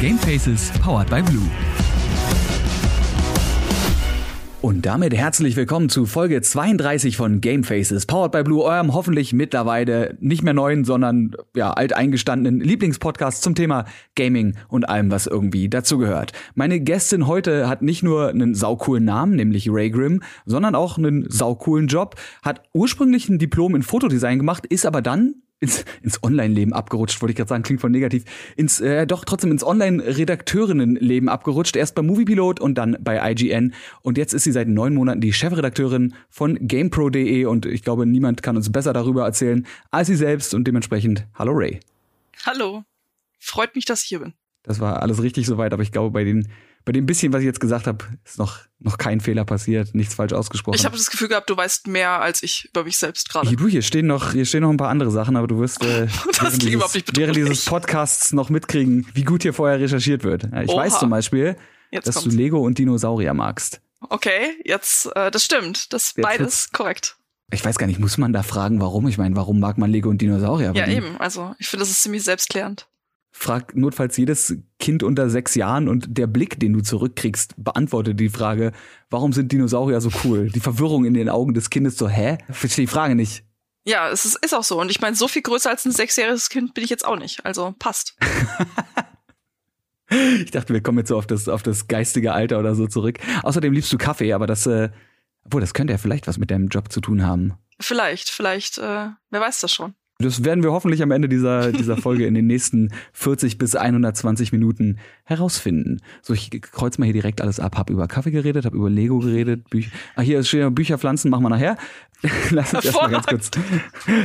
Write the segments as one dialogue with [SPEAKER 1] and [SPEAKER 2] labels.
[SPEAKER 1] Gamefaces powered by Blue. Und damit herzlich willkommen zu Folge 32 von Gamefaces, powered by Blue, eurem hoffentlich mittlerweile nicht mehr neuen, sondern ja, alteingestandenen Lieblingspodcast zum Thema Gaming und allem, was irgendwie dazugehört. Meine Gästin heute hat nicht nur einen saucoolen Namen, nämlich Ray Grimm, sondern auch einen saucoolen Job, hat ursprünglich ein Diplom in Fotodesign gemacht, ist aber dann ins, ins Online-Leben abgerutscht, wollte ich gerade sagen, klingt voll negativ, ins, äh, doch trotzdem ins Online-Redakteurinnen-Leben abgerutscht, erst bei Moviepilot und dann bei IGN und jetzt ist sie seit neun Monaten die Chefredakteurin von GamePro.de und ich glaube, niemand kann uns besser darüber erzählen als sie selbst und dementsprechend, hallo Ray.
[SPEAKER 2] Hallo, freut mich, dass ich hier bin.
[SPEAKER 1] Das war alles richtig soweit, aber ich glaube, bei den bei dem bisschen, was ich jetzt gesagt habe, ist noch, noch kein Fehler passiert, nichts falsch ausgesprochen.
[SPEAKER 2] Ich habe das Gefühl gehabt, du weißt mehr als ich über mich selbst gerade.
[SPEAKER 1] Du, hier stehen noch, hier stehen noch ein paar andere Sachen, aber du wirst äh, während, dieses, während, dieses, Podcasts noch mitkriegen, wie gut hier vorher recherchiert wird. Ich Oha. weiß zum Beispiel, jetzt dass kommt's. du Lego und Dinosaurier magst.
[SPEAKER 2] Okay, jetzt, äh, das stimmt. Das ist beides korrekt.
[SPEAKER 1] Ich weiß gar nicht, muss man da fragen, warum? Ich meine, warum mag man Lego und Dinosaurier?
[SPEAKER 2] Ja, eben. Also, ich finde, das ist ziemlich selbstklärend
[SPEAKER 1] frag notfalls jedes Kind unter sechs Jahren und der Blick, den du zurückkriegst, beantwortet die Frage, warum sind Dinosaurier so cool? Die Verwirrung in den Augen des Kindes so, hä? Verstehe die Frage nicht.
[SPEAKER 2] Ja, es ist, ist auch so. Und ich meine, so viel größer als ein sechsjähriges Kind bin ich jetzt auch nicht. Also passt.
[SPEAKER 1] ich dachte, wir kommen jetzt so auf das, auf das geistige Alter oder so zurück. Außerdem liebst du Kaffee, aber das, äh, obwohl, das könnte ja vielleicht was mit deinem Job zu tun haben.
[SPEAKER 2] Vielleicht, vielleicht, äh, wer weiß das schon.
[SPEAKER 1] Das werden wir hoffentlich am Ende dieser, dieser Folge in den nächsten 40 bis 120 Minuten herausfinden. So, ich kreuz mal hier direkt alles ab. Hab über Kaffee geredet, hab über Lego geredet. Büch ah, hier stehen Bücher, Pflanzen, machen wir nachher. Lass uns erstmal ganz kurz,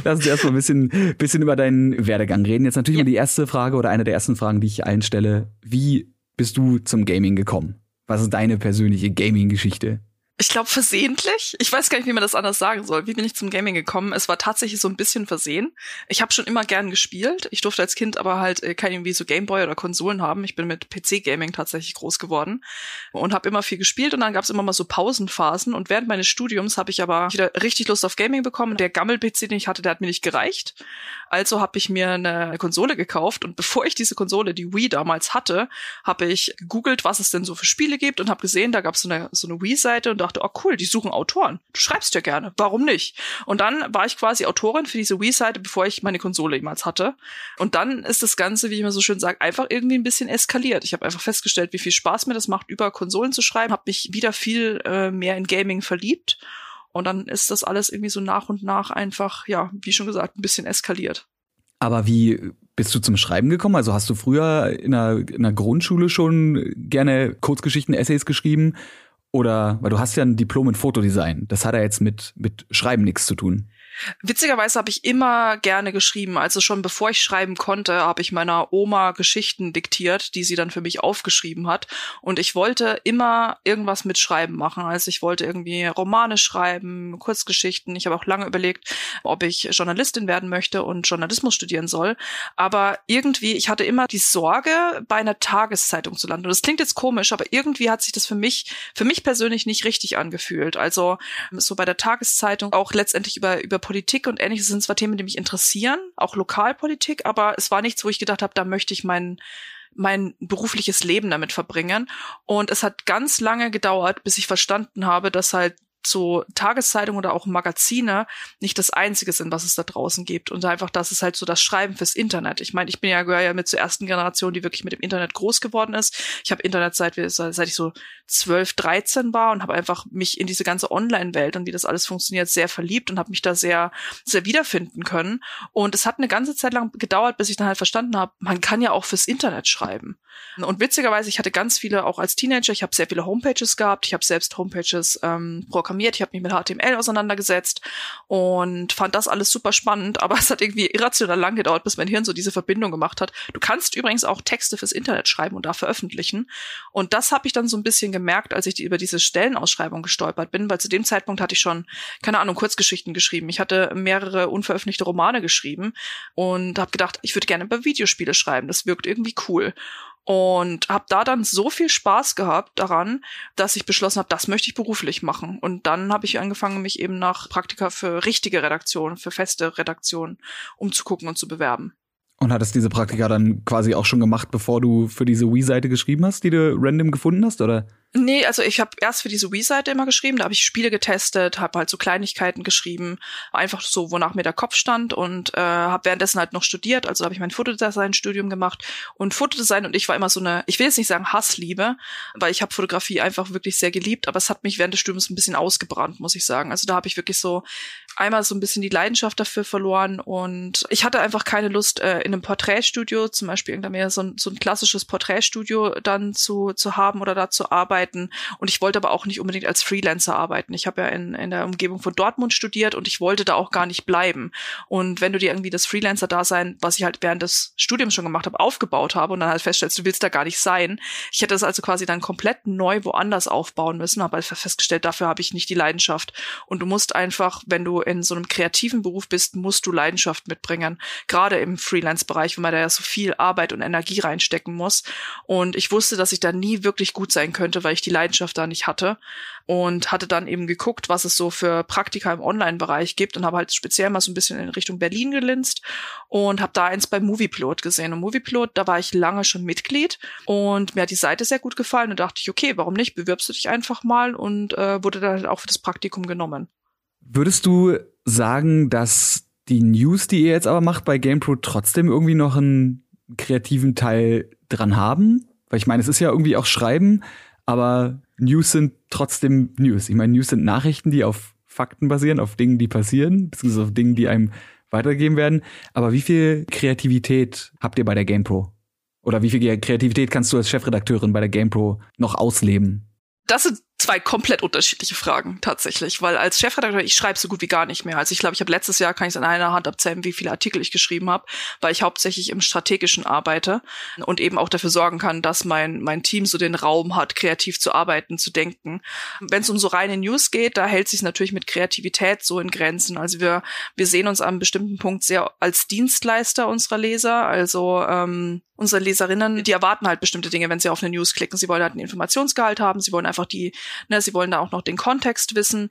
[SPEAKER 1] lass uns erstmal ein bisschen, bisschen über deinen Werdegang reden. Jetzt natürlich ja. mal die erste Frage oder eine der ersten Fragen, die ich allen stelle. Wie bist du zum Gaming gekommen? Was ist deine persönliche Gaming-Geschichte?
[SPEAKER 2] Ich glaube, versehentlich. Ich weiß gar nicht, wie man das anders sagen soll. Wie bin ich zum Gaming gekommen? Es war tatsächlich so ein bisschen versehen. Ich habe schon immer gern gespielt. Ich durfte als Kind aber halt äh, kein irgendwie so Gameboy oder Konsolen haben. Ich bin mit PC-Gaming tatsächlich groß geworden und habe immer viel gespielt. Und dann gab es immer mal so Pausenphasen. Und während meines Studiums habe ich aber wieder richtig Lust auf Gaming bekommen. Der Gammel-PC, den ich hatte, der hat mir nicht gereicht. Also habe ich mir eine Konsole gekauft. Und bevor ich diese Konsole, die Wii damals hatte, habe ich gegoogelt, was es denn so für Spiele gibt und habe gesehen, da gab es so eine, so eine Wii-Seite und dachte, oh cool, die suchen Autoren. Du schreibst ja gerne. Warum nicht? Und dann war ich quasi Autorin für diese Wii-Seite, bevor ich meine Konsole jemals hatte. Und dann ist das Ganze, wie ich immer so schön sage, einfach irgendwie ein bisschen eskaliert. Ich habe einfach festgestellt, wie viel Spaß mir das macht, über Konsolen zu schreiben, habe mich wieder viel äh, mehr in Gaming verliebt. Und dann ist das alles irgendwie so nach und nach einfach, ja, wie schon gesagt, ein bisschen eskaliert.
[SPEAKER 1] Aber wie bist du zum Schreiben gekommen? Also hast du früher in der, in der Grundschule schon gerne Kurzgeschichten, Essays geschrieben? Oder, weil du hast ja ein Diplom in Fotodesign. Das hat ja jetzt mit, mit Schreiben nichts zu tun.
[SPEAKER 2] Witzigerweise habe ich immer gerne geschrieben. Also schon bevor ich schreiben konnte, habe ich meiner Oma Geschichten diktiert, die sie dann für mich aufgeschrieben hat. Und ich wollte immer irgendwas mit Schreiben machen. Also ich wollte irgendwie Romane schreiben, Kurzgeschichten. Ich habe auch lange überlegt, ob ich Journalistin werden möchte und Journalismus studieren soll. Aber irgendwie, ich hatte immer die Sorge, bei einer Tageszeitung zu landen. Und das klingt jetzt komisch, aber irgendwie hat sich das für mich, für mich persönlich nicht richtig angefühlt. Also so bei der Tageszeitung auch letztendlich über, über Politik und ähnliches sind zwar Themen, die mich interessieren, auch Lokalpolitik, aber es war nichts, wo ich gedacht habe, da möchte ich mein mein berufliches Leben damit verbringen. Und es hat ganz lange gedauert, bis ich verstanden habe, dass halt so Tageszeitungen oder auch Magazine nicht das einzige sind, was es da draußen gibt. Und einfach, das ist halt so das Schreiben fürs Internet. Ich meine, ich bin ja, gehöre ja mit zur ersten Generation, die wirklich mit dem Internet groß geworden ist. Ich habe Internet seit, seit ich so 12, 13 war und habe einfach mich in diese ganze Online-Welt und wie das alles funktioniert sehr verliebt und habe mich da sehr, sehr wiederfinden können. Und es hat eine ganze Zeit lang gedauert, bis ich dann halt verstanden habe, man kann ja auch fürs Internet schreiben. Und witzigerweise, ich hatte ganz viele, auch als Teenager, ich habe sehr viele Homepages gehabt, ich habe selbst Homepages ähm, programmiert, ich habe mich mit HTML auseinandergesetzt und fand das alles super spannend, aber es hat irgendwie irrational lang gedauert, bis mein Hirn so diese Verbindung gemacht hat. Du kannst übrigens auch Texte fürs Internet schreiben und da veröffentlichen. Und das habe ich dann so ein bisschen gemerkt, als ich die, über diese Stellenausschreibung gestolpert bin, weil zu dem Zeitpunkt hatte ich schon, keine Ahnung, Kurzgeschichten geschrieben. Ich hatte mehrere unveröffentlichte Romane geschrieben und habe gedacht, ich würde gerne über Videospiele schreiben. Das wirkt irgendwie cool und habe da dann so viel Spaß gehabt daran, dass ich beschlossen habe, das möchte ich beruflich machen. Und dann habe ich angefangen, mich eben nach Praktika für richtige Redaktionen, für feste Redaktionen umzugucken und zu bewerben.
[SPEAKER 1] Und hattest diese Praktika dann quasi auch schon gemacht, bevor du für diese Wii-Seite geschrieben hast, die du random gefunden hast, oder?
[SPEAKER 2] Nee, also ich habe erst für diese Wii-Seite immer geschrieben, da habe ich Spiele getestet, habe halt so Kleinigkeiten geschrieben, einfach so, wonach mir der Kopf stand und äh, habe währenddessen halt noch studiert, also habe ich mein Fotodesign-Studium gemacht und Fotodesign und ich war immer so eine, ich will jetzt nicht sagen Hassliebe, weil ich habe Fotografie einfach wirklich sehr geliebt, aber es hat mich während des Studiums ein bisschen ausgebrannt, muss ich sagen. Also da habe ich wirklich so einmal so ein bisschen die Leidenschaft dafür verloren und ich hatte einfach keine Lust, äh, in einem Porträtstudio, zum Beispiel irgendwann mehr so ein, so ein klassisches Porträtstudio dann zu, zu haben oder da zu arbeiten arbeiten. Und ich wollte aber auch nicht unbedingt als Freelancer arbeiten. Ich habe ja in, in der Umgebung von Dortmund studiert und ich wollte da auch gar nicht bleiben. Und wenn du dir irgendwie das Freelancer-Dasein, was ich halt während des Studiums schon gemacht habe, aufgebaut habe und dann halt feststellst, du willst da gar nicht sein. Ich hätte das also quasi dann komplett neu woanders aufbauen müssen, habe halt festgestellt, dafür habe ich nicht die Leidenschaft. Und du musst einfach, wenn du in so einem kreativen Beruf bist, musst du Leidenschaft mitbringen. Gerade im Freelance-Bereich, wo man da ja so viel Arbeit und Energie reinstecken muss. Und ich wusste, dass ich da nie wirklich gut sein könnte, weil weil ich die Leidenschaft da nicht hatte und hatte dann eben geguckt, was es so für Praktika im Online-Bereich gibt und habe halt speziell mal so ein bisschen in Richtung Berlin gelinst und habe da eins bei Movieplot gesehen. Und Movieplot, da war ich lange schon Mitglied und mir hat die Seite sehr gut gefallen und dachte ich, okay, warum nicht? Bewirbst du dich einfach mal und äh, wurde dann halt auch für das Praktikum genommen.
[SPEAKER 1] Würdest du sagen, dass die News, die ihr jetzt aber macht bei GamePro, trotzdem irgendwie noch einen kreativen Teil dran haben? Weil ich meine, es ist ja irgendwie auch Schreiben, aber News sind trotzdem News. Ich meine, News sind Nachrichten, die auf Fakten basieren, auf Dingen, die passieren, beziehungsweise auf Dingen, die einem weitergegeben werden. Aber wie viel Kreativität habt ihr bei der GamePro? Oder wie viel Kreativität kannst du als Chefredakteurin bei der GamePro noch ausleben?
[SPEAKER 2] Das sind zwei komplett unterschiedliche Fragen tatsächlich, weil als Chefredakteur ich schreibe so gut wie gar nicht mehr. Also ich glaube, ich habe letztes Jahr kann ich es an einer Hand abzählen, wie viele Artikel ich geschrieben habe, weil ich hauptsächlich im strategischen arbeite und eben auch dafür sorgen kann, dass mein mein Team so den Raum hat, kreativ zu arbeiten, zu denken. Wenn es um so reine News geht, da hält sich natürlich mit Kreativität so in Grenzen. Also wir wir sehen uns an einem bestimmten Punkt sehr als Dienstleister unserer Leser, also ähm, unsere Leserinnen, die erwarten halt bestimmte Dinge, wenn sie auf eine News klicken. Sie wollen halt einen Informationsgehalt haben, sie wollen einfach die Ne, sie wollen da auch noch den Kontext wissen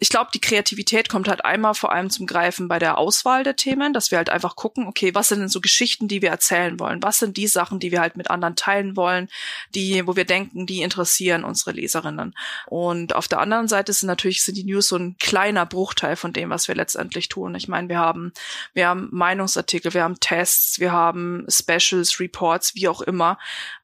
[SPEAKER 2] ich glaube, die Kreativität kommt halt einmal vor allem zum Greifen bei der Auswahl der Themen, dass wir halt einfach gucken, okay, was sind denn so Geschichten, die wir erzählen wollen? Was sind die Sachen, die wir halt mit anderen teilen wollen, die, wo wir denken, die interessieren unsere Leserinnen? Und auf der anderen Seite sind natürlich, sind die News so ein kleiner Bruchteil von dem, was wir letztendlich tun. Ich meine, wir haben, wir haben Meinungsartikel, wir haben Tests, wir haben Specials, Reports, wie auch immer.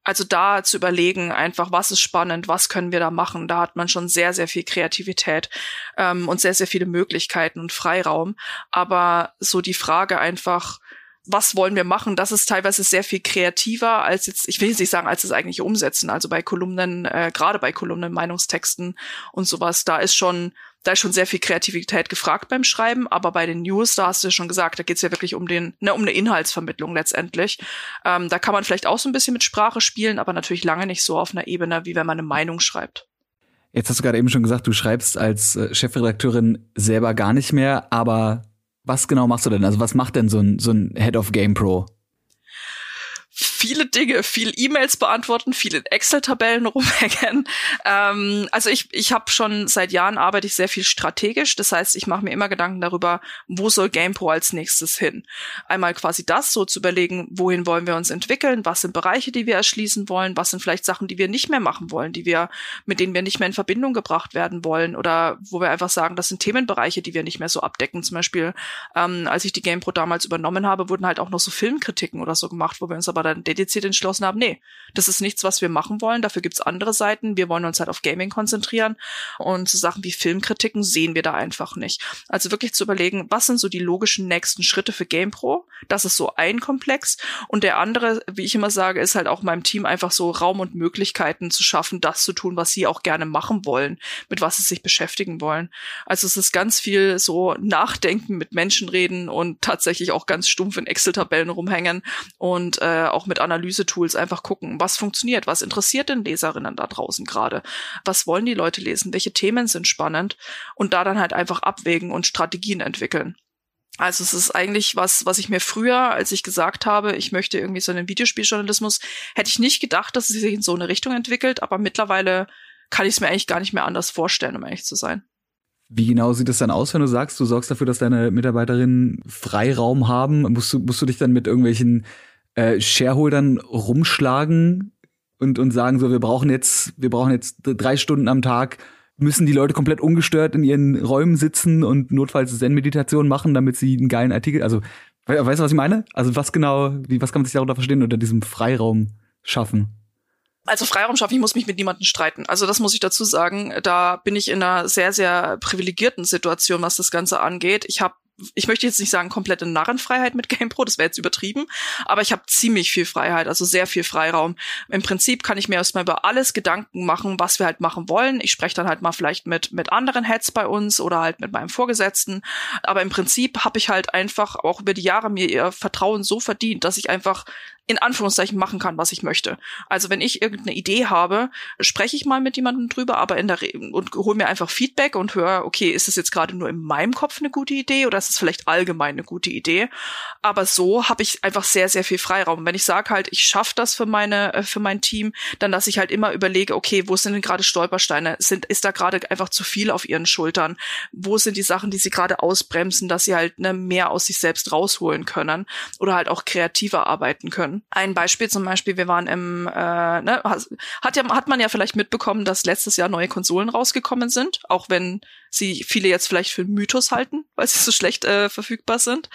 [SPEAKER 2] Also da zu überlegen, einfach, was ist spannend, was können wir da machen, da hat man schon sehr, sehr viel Kreativität ähm, und sehr, sehr viele Möglichkeiten und Freiraum. Aber so die Frage einfach, was wollen wir machen, das ist teilweise sehr viel kreativer als jetzt, ich will jetzt nicht sagen, als es eigentlich umsetzen. Also bei Kolumnen, äh, gerade bei Kolumnen, Meinungstexten und sowas, da ist schon, da ist schon sehr viel Kreativität gefragt beim Schreiben, aber bei den News, da hast du ja schon gesagt, da geht's ja wirklich um den, ne, um eine Inhaltsvermittlung letztendlich. Ähm, da kann man vielleicht auch so ein bisschen mit Sprache spielen, aber natürlich lange nicht so auf einer Ebene, wie wenn man eine Meinung schreibt.
[SPEAKER 1] Jetzt hast du gerade eben schon gesagt, du schreibst als äh, Chefredakteurin selber gar nicht mehr, aber was genau machst du denn? Also was macht denn so ein, so ein Head of Game Pro?
[SPEAKER 2] Viele Dinge, viel E-Mails beantworten, viel in Excel-Tabellen rumhängen. Ähm, also ich, ich habe schon seit Jahren arbeite ich sehr viel strategisch. Das heißt, ich mache mir immer Gedanken darüber, wo soll GamePro als nächstes hin. Einmal quasi das, so zu überlegen, wohin wollen wir uns entwickeln, was sind Bereiche, die wir erschließen wollen, was sind vielleicht Sachen, die wir nicht mehr machen wollen, die wir, mit denen wir nicht mehr in Verbindung gebracht werden wollen oder wo wir einfach sagen, das sind Themenbereiche, die wir nicht mehr so abdecken. Zum Beispiel, ähm, als ich die GamePro damals übernommen habe, wurden halt auch noch so Filmkritiken oder so gemacht, wo wir uns aber dann dediziert entschlossen haben, nee, das ist nichts, was wir machen wollen. Dafür gibt's andere Seiten. Wir wollen uns halt auf Gaming konzentrieren. Und so Sachen wie Filmkritiken sehen wir da einfach nicht. Also wirklich zu überlegen, was sind so die logischen nächsten Schritte für GamePro? Das ist so ein Komplex. Und der andere, wie ich immer sage, ist halt auch meinem Team einfach so Raum und Möglichkeiten zu schaffen, das zu tun, was sie auch gerne machen wollen, mit was sie sich beschäftigen wollen. Also es ist ganz viel so Nachdenken, mit Menschen reden und tatsächlich auch ganz stumpf in Excel-Tabellen rumhängen und äh, auch mit Analysetools einfach gucken, was funktioniert, was interessiert denn Leserinnen da draußen gerade, was wollen die Leute lesen, welche Themen sind spannend und da dann halt einfach abwägen und Strategien entwickeln. Also es ist eigentlich was, was ich mir früher, als ich gesagt habe, ich möchte irgendwie so einen Videospieljournalismus, hätte ich nicht gedacht, dass es sich in so eine Richtung entwickelt, aber mittlerweile kann ich es mir eigentlich gar nicht mehr anders vorstellen, um ehrlich zu sein.
[SPEAKER 1] Wie genau sieht es dann aus, wenn du sagst, du sorgst dafür, dass deine Mitarbeiterinnen Freiraum haben? Musst du, musst du dich dann mit irgendwelchen äh, Shareholdern rumschlagen und, und sagen so, wir brauchen jetzt, wir brauchen jetzt drei Stunden am Tag, müssen die Leute komplett ungestört in ihren Räumen sitzen und notfalls Zen-Meditation machen, damit sie einen geilen Artikel, also, weißt du, was ich meine? Also, was genau, wie, was kann man sich darunter verstehen unter diesem Freiraum schaffen?
[SPEAKER 2] Also Freiraum schaffen, ich muss mich mit niemandem streiten. Also das muss ich dazu sagen. Da bin ich in einer sehr, sehr privilegierten Situation, was das Ganze angeht. Ich habe ich möchte jetzt nicht sagen komplette Narrenfreiheit mit GamePro, das wäre jetzt übertrieben, aber ich habe ziemlich viel Freiheit, also sehr viel Freiraum. Im Prinzip kann ich mir erstmal über alles Gedanken machen, was wir halt machen wollen. Ich spreche dann halt mal vielleicht mit mit anderen Heads bei uns oder halt mit meinem Vorgesetzten, aber im Prinzip habe ich halt einfach auch über die Jahre mir ihr Vertrauen so verdient, dass ich einfach in Anführungszeichen machen kann, was ich möchte. Also wenn ich irgendeine Idee habe, spreche ich mal mit jemandem drüber, aber in der Re und hole mir einfach Feedback und höre, okay, ist das jetzt gerade nur in meinem Kopf eine gute Idee oder ist es vielleicht allgemein eine gute Idee? Aber so habe ich einfach sehr sehr viel Freiraum. Wenn ich sage halt, ich schaffe das für meine äh, für mein Team, dann dass ich halt immer überlege, okay, wo sind denn gerade Stolpersteine? Sind ist da gerade einfach zu viel auf ihren Schultern? Wo sind die Sachen, die sie gerade ausbremsen, dass sie halt ne, mehr aus sich selbst rausholen können oder halt auch kreativer arbeiten können? Ein Beispiel zum Beispiel, wir waren im, äh, ne, hat ja, hat man ja vielleicht mitbekommen, dass letztes Jahr neue Konsolen rausgekommen sind, auch wenn sie viele jetzt vielleicht für Mythos halten, weil sie so schlecht äh, verfügbar sind.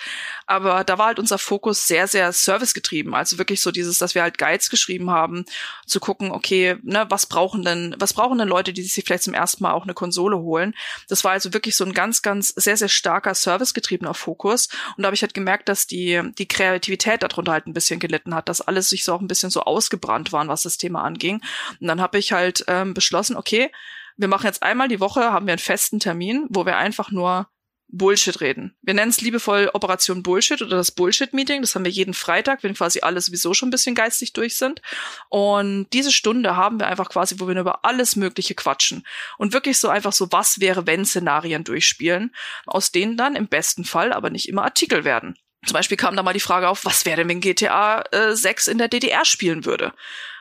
[SPEAKER 2] Aber da war halt unser Fokus sehr, sehr servicegetrieben. Also wirklich so dieses, dass wir halt Guides geschrieben haben, zu gucken, okay, ne, was brauchen denn, was brauchen denn Leute, die sich vielleicht zum ersten Mal auch eine Konsole holen? Das war also wirklich so ein ganz, ganz sehr, sehr starker servicegetriebener Fokus. Und da habe ich halt gemerkt, dass die, die Kreativität darunter halt ein bisschen gelitten hat, dass alles sich so auch ein bisschen so ausgebrannt waren, was das Thema anging. Und dann habe ich halt ähm, beschlossen, okay, wir machen jetzt einmal die Woche, haben wir einen festen Termin, wo wir einfach nur Bullshit reden. Wir nennen es liebevoll Operation Bullshit oder das Bullshit-Meeting. Das haben wir jeden Freitag, wenn quasi alle sowieso schon ein bisschen geistig durch sind. Und diese Stunde haben wir einfach quasi, wo wir über alles Mögliche quatschen. Und wirklich so einfach so, was wäre, wenn Szenarien durchspielen, aus denen dann im besten Fall aber nicht immer Artikel werden. Zum Beispiel kam da mal die Frage auf, was wäre, wenn GTA äh, 6 in der DDR spielen würde?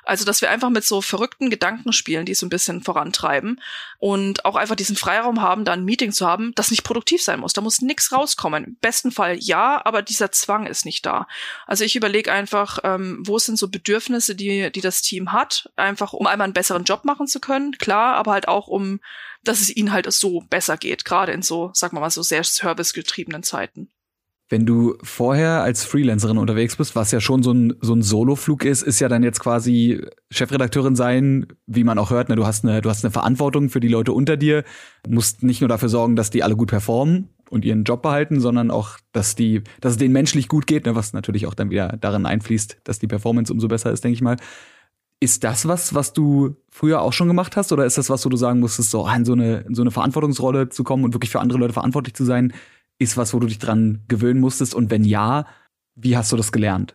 [SPEAKER 2] Also, dass wir einfach mit so verrückten Gedanken spielen, die so ein bisschen vorantreiben und auch einfach diesen Freiraum haben, da ein Meeting zu haben, das nicht produktiv sein muss. Da muss nichts rauskommen. Im besten Fall ja, aber dieser Zwang ist nicht da. Also ich überlege einfach, ähm, wo sind so Bedürfnisse, die, die das Team hat, einfach um einmal einen besseren Job machen zu können, klar, aber halt auch um, dass es ihnen halt so besser geht, gerade in so, sag mal mal, so sehr servicegetriebenen Zeiten.
[SPEAKER 1] Wenn du vorher als Freelancerin unterwegs bist, was ja schon so ein, so ein Soloflug ist, ist ja dann jetzt quasi Chefredakteurin sein, wie man auch hört, ne, du hast eine, du hast eine Verantwortung für die Leute unter dir, musst nicht nur dafür sorgen, dass die alle gut performen und ihren Job behalten, sondern auch, dass die, dass es denen menschlich gut geht, ne, was natürlich auch dann wieder darin einfließt, dass die Performance umso besser ist, denke ich mal. Ist das was, was du früher auch schon gemacht hast, oder ist das was, wo du sagen musstest, so in so eine, in so eine Verantwortungsrolle zu kommen und wirklich für andere Leute verantwortlich zu sein? Ist was, wo du dich dran gewöhnen musstest? Und wenn ja, wie hast du das gelernt?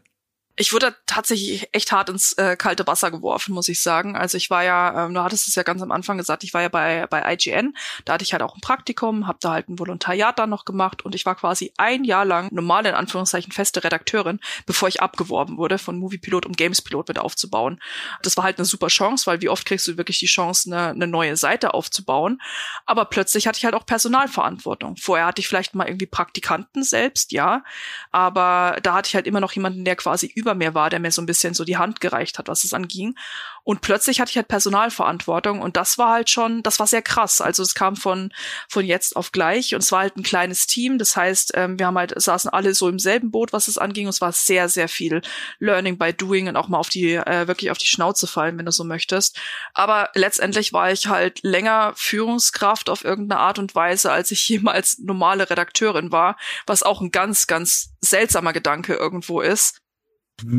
[SPEAKER 2] ich wurde tatsächlich echt hart ins äh, kalte Wasser geworfen, muss ich sagen. Also ich war ja, ähm, du hattest es ja ganz am Anfang gesagt, ich war ja bei, bei IGN, da hatte ich halt auch ein Praktikum, habe da halt ein Volontariat dann noch gemacht und ich war quasi ein Jahr lang normale, in Anführungszeichen, feste Redakteurin, bevor ich abgeworben wurde von Moviepilot, um Gamespilot mit aufzubauen. Das war halt eine super Chance, weil wie oft kriegst du wirklich die Chance, eine, eine neue Seite aufzubauen. Aber plötzlich hatte ich halt auch Personalverantwortung. Vorher hatte ich vielleicht mal irgendwie Praktikanten selbst, ja, aber da hatte ich halt immer noch jemanden, der quasi über mir war, der mir so ein bisschen so die Hand gereicht hat, was es anging. Und plötzlich hatte ich halt Personalverantwortung und das war halt schon, das war sehr krass. Also es kam von, von jetzt auf gleich und es war halt ein kleines Team. Das heißt, ähm, wir haben halt, saßen alle so im selben Boot, was es anging und es war sehr, sehr viel Learning by Doing und auch mal auf die, äh, wirklich auf die Schnauze fallen, wenn du so möchtest. Aber letztendlich war ich halt länger Führungskraft auf irgendeine Art und Weise, als ich jemals normale Redakteurin war, was auch ein ganz, ganz seltsamer Gedanke irgendwo ist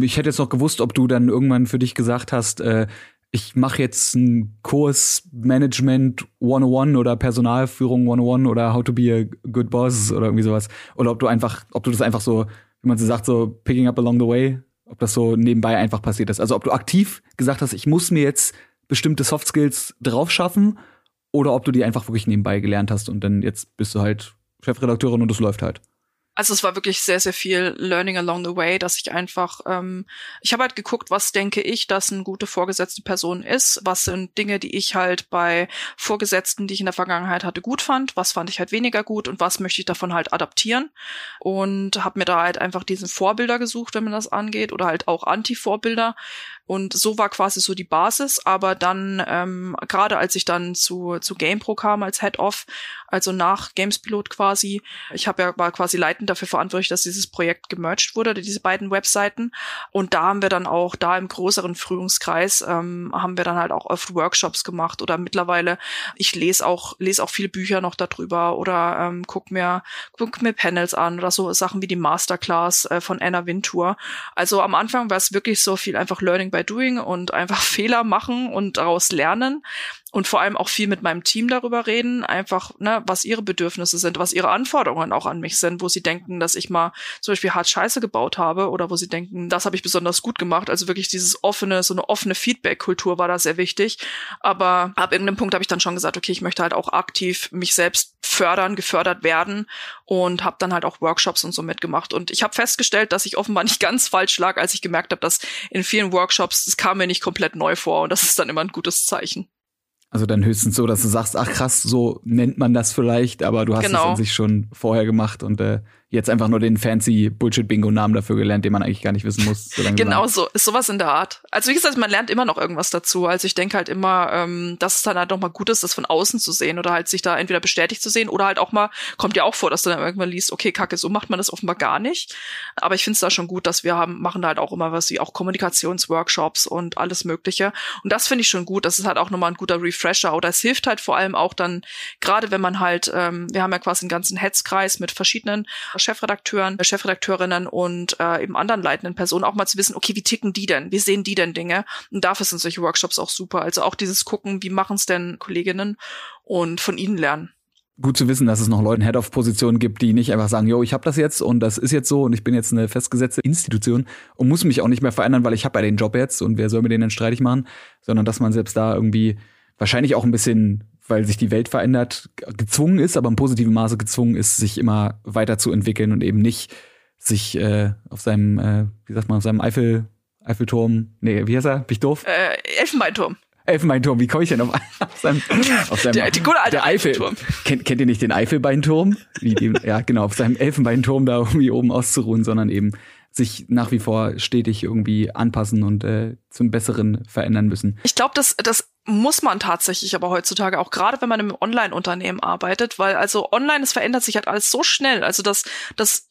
[SPEAKER 1] ich hätte jetzt noch gewusst, ob du dann irgendwann für dich gesagt hast, äh, ich mache jetzt einen Kurs Management 101 oder Personalführung 101 oder How to be a good boss oder irgendwie sowas. Oder ob du einfach, ob du das einfach so, wie man so sagt, so picking up along the way, ob das so nebenbei einfach passiert ist. Also ob du aktiv gesagt hast, ich muss mir jetzt bestimmte Soft Skills drauf schaffen oder ob du die einfach wirklich nebenbei gelernt hast und dann jetzt bist du halt Chefredakteurin und es läuft halt.
[SPEAKER 2] Also es war wirklich sehr, sehr viel Learning along the way, dass ich einfach, ähm, ich habe halt geguckt, was denke ich, dass eine gute vorgesetzte Person ist, was sind Dinge, die ich halt bei Vorgesetzten, die ich in der Vergangenheit hatte, gut fand, was fand ich halt weniger gut und was möchte ich davon halt adaptieren und habe mir da halt einfach diese Vorbilder gesucht, wenn man das angeht oder halt auch Anti-Vorbilder und so war quasi so die Basis, aber dann, ähm, gerade als ich dann zu, zu GamePro kam als Head-Off, also nach Gamespilot quasi, ich habe ja war quasi leitend dafür verantwortlich, dass dieses Projekt gemerged wurde, diese beiden Webseiten. Und da haben wir dann auch, da im größeren Führungskreis, ähm, haben wir dann halt auch oft Workshops gemacht oder mittlerweile, ich lese auch, lese auch viele Bücher noch darüber oder ähm, guck mir, guck mir Panels an oder so Sachen wie die Masterclass äh, von Anna Wintour. Also am Anfang war es wirklich so viel einfach Learning by Doing und einfach Fehler machen und daraus lernen und vor allem auch viel mit meinem Team darüber reden, einfach, ne, was ihre Bedürfnisse sind, was ihre Anforderungen auch an mich sind, wo sie denken, dass ich mal zum Beispiel hart Scheiße gebaut habe oder wo sie denken, das habe ich besonders gut gemacht. Also wirklich dieses offene, so eine offene Feedback-Kultur war da sehr wichtig. Aber ab irgendeinem Punkt habe ich dann schon gesagt, okay, ich möchte halt auch aktiv mich selbst fördern, gefördert werden und habe dann halt auch Workshops und so mitgemacht. Und ich habe festgestellt, dass ich offenbar nicht ganz falsch lag, als ich gemerkt habe, dass in vielen Workshops, das kam mir nicht komplett neu vor und das ist dann immer ein gutes Zeichen.
[SPEAKER 1] Also dann höchstens so, dass du sagst, ach krass, so nennt man das vielleicht, aber du hast genau. es an sich schon vorher gemacht und äh, jetzt einfach nur den fancy Bullshit-Bingo-Namen dafür gelernt, den man eigentlich gar nicht wissen muss.
[SPEAKER 2] genau so, ist sowas in der Art. Also wie gesagt, man lernt immer noch irgendwas dazu. Also ich denke halt immer, ähm, dass es dann halt noch mal gut ist, das von außen zu sehen oder halt sich da entweder bestätigt zu sehen oder halt auch mal, kommt ja auch vor, dass du dann irgendwann liest, okay, kacke, so macht man das offenbar gar nicht. Aber ich finde es da schon gut, dass wir haben, machen da halt auch immer was wie auch Kommunikationsworkshops und alles mögliche. Und das finde ich schon gut. Das ist halt auch nochmal ein guter Refresher oder es hilft halt vor allem auch dann, gerade wenn man halt, ähm, wir haben ja quasi einen ganzen Hetzkreis mit verschiedenen Chefredakteuren, Chefredakteurinnen und äh, eben anderen leitenden Personen auch mal zu wissen, okay, wie ticken die denn? Wie sehen die denn Dinge? Und dafür sind solche Workshops auch super. Also auch dieses Gucken, wie machen es denn Kolleginnen und von ihnen lernen
[SPEAKER 1] gut zu wissen, dass es noch Leute Head-of-Positionen gibt, die nicht einfach sagen, yo, ich habe das jetzt und das ist jetzt so und ich bin jetzt eine festgesetzte Institution und muss mich auch nicht mehr verändern, weil ich habe ja den Job jetzt und wer soll mir den denn streitig machen, sondern dass man selbst da irgendwie wahrscheinlich auch ein bisschen weil sich die Welt verändert, gezwungen ist, aber im positiven Maße gezwungen ist, sich immer weiterzuentwickeln und eben nicht sich äh, auf seinem, äh, wie sagt man, auf seinem Eiffel, Eiffelturm, nee, wie heißt er? Bin ich doof?
[SPEAKER 2] Äh, Elfenbeinturm.
[SPEAKER 1] Elfenbeinturm, wie komme ich denn auf, auf seinem, auf seinem
[SPEAKER 2] der, die gute alte der Eifel,
[SPEAKER 1] kennt, kennt ihr nicht den Eiffelbeinturm? Wie die, ja, genau, auf seinem Elfenbeinturm da irgendwie oben auszuruhen, sondern eben sich nach wie vor stetig irgendwie anpassen und äh, zum Besseren verändern müssen.
[SPEAKER 2] Ich glaube, das, das muss man tatsächlich aber heutzutage auch, gerade wenn man im Online-Unternehmen arbeitet, weil also online, es verändert sich halt alles so schnell. Also das, das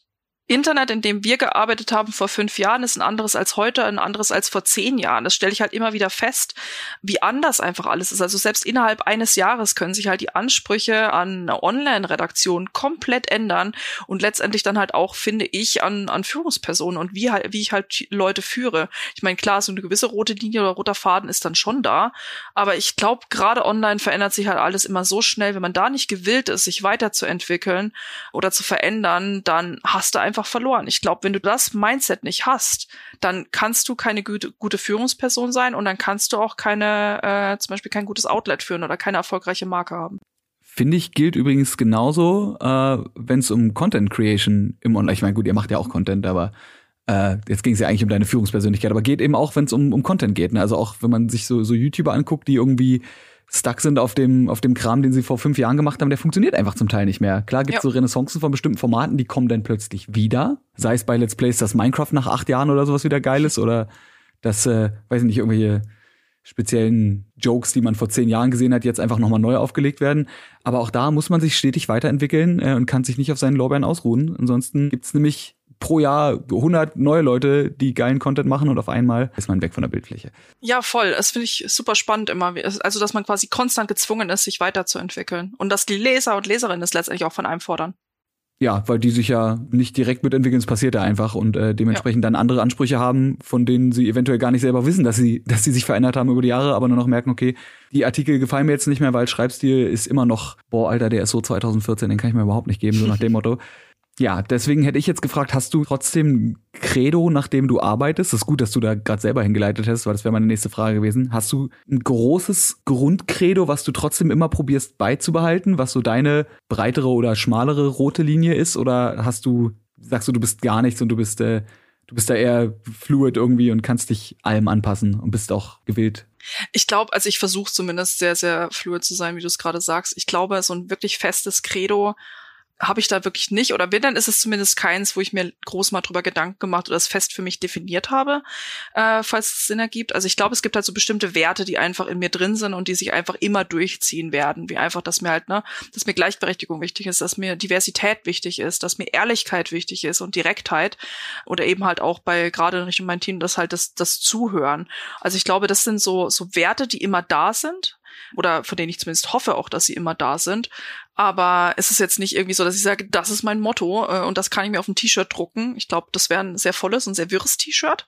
[SPEAKER 2] Internet, in dem wir gearbeitet haben vor fünf Jahren, ist ein anderes als heute, ein anderes als vor zehn Jahren. Das stelle ich halt immer wieder fest, wie anders einfach alles ist. Also selbst innerhalb eines Jahres können sich halt die Ansprüche an eine Online-Redaktion komplett ändern und letztendlich dann halt auch, finde ich, an, an Führungspersonen und wie halt, wie ich halt Leute führe. Ich meine, klar, so eine gewisse rote Linie oder roter Faden ist dann schon da, aber ich glaube, gerade online verändert sich halt alles immer so schnell. Wenn man da nicht gewillt ist, sich weiterzuentwickeln oder zu verändern, dann hast du einfach einfach verloren. Ich glaube, wenn du das Mindset nicht hast, dann kannst du keine gute, gute Führungsperson sein und dann kannst du auch keine, äh, zum Beispiel kein gutes Outlet führen oder keine erfolgreiche Marke haben.
[SPEAKER 1] Finde ich, gilt übrigens genauso, äh, wenn es um Content Creation im Online, ich meine, gut, ihr macht ja auch Content, aber äh, jetzt ging es ja eigentlich um deine Führungspersönlichkeit, aber geht eben auch, wenn es um, um Content geht. Ne? Also auch, wenn man sich so, so YouTuber anguckt, die irgendwie stuck sind auf dem, auf dem Kram, den sie vor fünf Jahren gemacht haben, der funktioniert einfach zum Teil nicht mehr. Klar gibt es ja. so Renaissancen von bestimmten Formaten, die kommen dann plötzlich wieder. Sei es bei Let's Plays, dass Minecraft nach acht Jahren oder sowas wieder geil ist oder dass, äh, weiß ich nicht, irgendwelche speziellen Jokes, die man vor zehn Jahren gesehen hat, jetzt einfach nochmal neu aufgelegt werden. Aber auch da muss man sich stetig weiterentwickeln äh, und kann sich nicht auf seinen Lorbeeren ausruhen. Ansonsten gibt's nämlich pro Jahr 100 neue Leute, die geilen Content machen und auf einmal ist man weg von der Bildfläche.
[SPEAKER 2] Ja, voll. Das finde ich super spannend immer. Also, dass man quasi konstant gezwungen ist, sich weiterzuentwickeln und dass die Leser und Leserinnen es letztendlich auch von einem fordern.
[SPEAKER 1] Ja, weil die sich ja nicht direkt mitentwickeln, es passiert ja einfach und äh, dementsprechend ja. dann andere Ansprüche haben, von denen sie eventuell gar nicht selber wissen, dass sie, dass sie sich verändert haben über die Jahre, aber nur noch merken, okay, die Artikel gefallen mir jetzt nicht mehr, weil Schreibstil ist immer noch, boah, Alter, der ist so 2014, den kann ich mir überhaupt nicht geben, so nach dem Motto. Ja, deswegen hätte ich jetzt gefragt, hast du trotzdem Credo, nachdem du arbeitest? Das ist gut, dass du da gerade selber hingeleitet hast, weil das wäre meine nächste Frage gewesen. Hast du ein großes Grundcredo, was du trotzdem immer probierst beizubehalten, was so deine breitere oder schmalere rote Linie ist? Oder hast du sagst du, du bist gar nichts und du bist, äh, du bist da eher fluid irgendwie und kannst dich allem anpassen und bist auch gewillt.
[SPEAKER 2] Ich glaube, also ich versuche zumindest sehr, sehr fluid zu sein, wie du es gerade sagst. Ich glaube, so ein wirklich festes Credo habe ich da wirklich nicht. Oder wenn, dann ist es zumindest keins, wo ich mir groß mal drüber Gedanken gemacht oder das fest für mich definiert habe, äh, falls es Sinn ergibt. Also ich glaube, es gibt halt so bestimmte Werte, die einfach in mir drin sind und die sich einfach immer durchziehen werden. Wie einfach, dass mir halt, ne, dass mir Gleichberechtigung wichtig ist, dass mir Diversität wichtig ist, dass mir Ehrlichkeit wichtig ist und Direktheit. Oder eben halt auch bei, gerade in Richtung mein Team, das halt das, das Zuhören. Also ich glaube, das sind so, so Werte, die immer da sind oder von denen ich zumindest hoffe auch, dass sie immer da sind. Aber es ist jetzt nicht irgendwie so, dass ich sage, das ist mein Motto äh, und das kann ich mir auf ein T-Shirt drucken. Ich glaube, das wäre ein sehr volles und sehr wirres T-Shirt.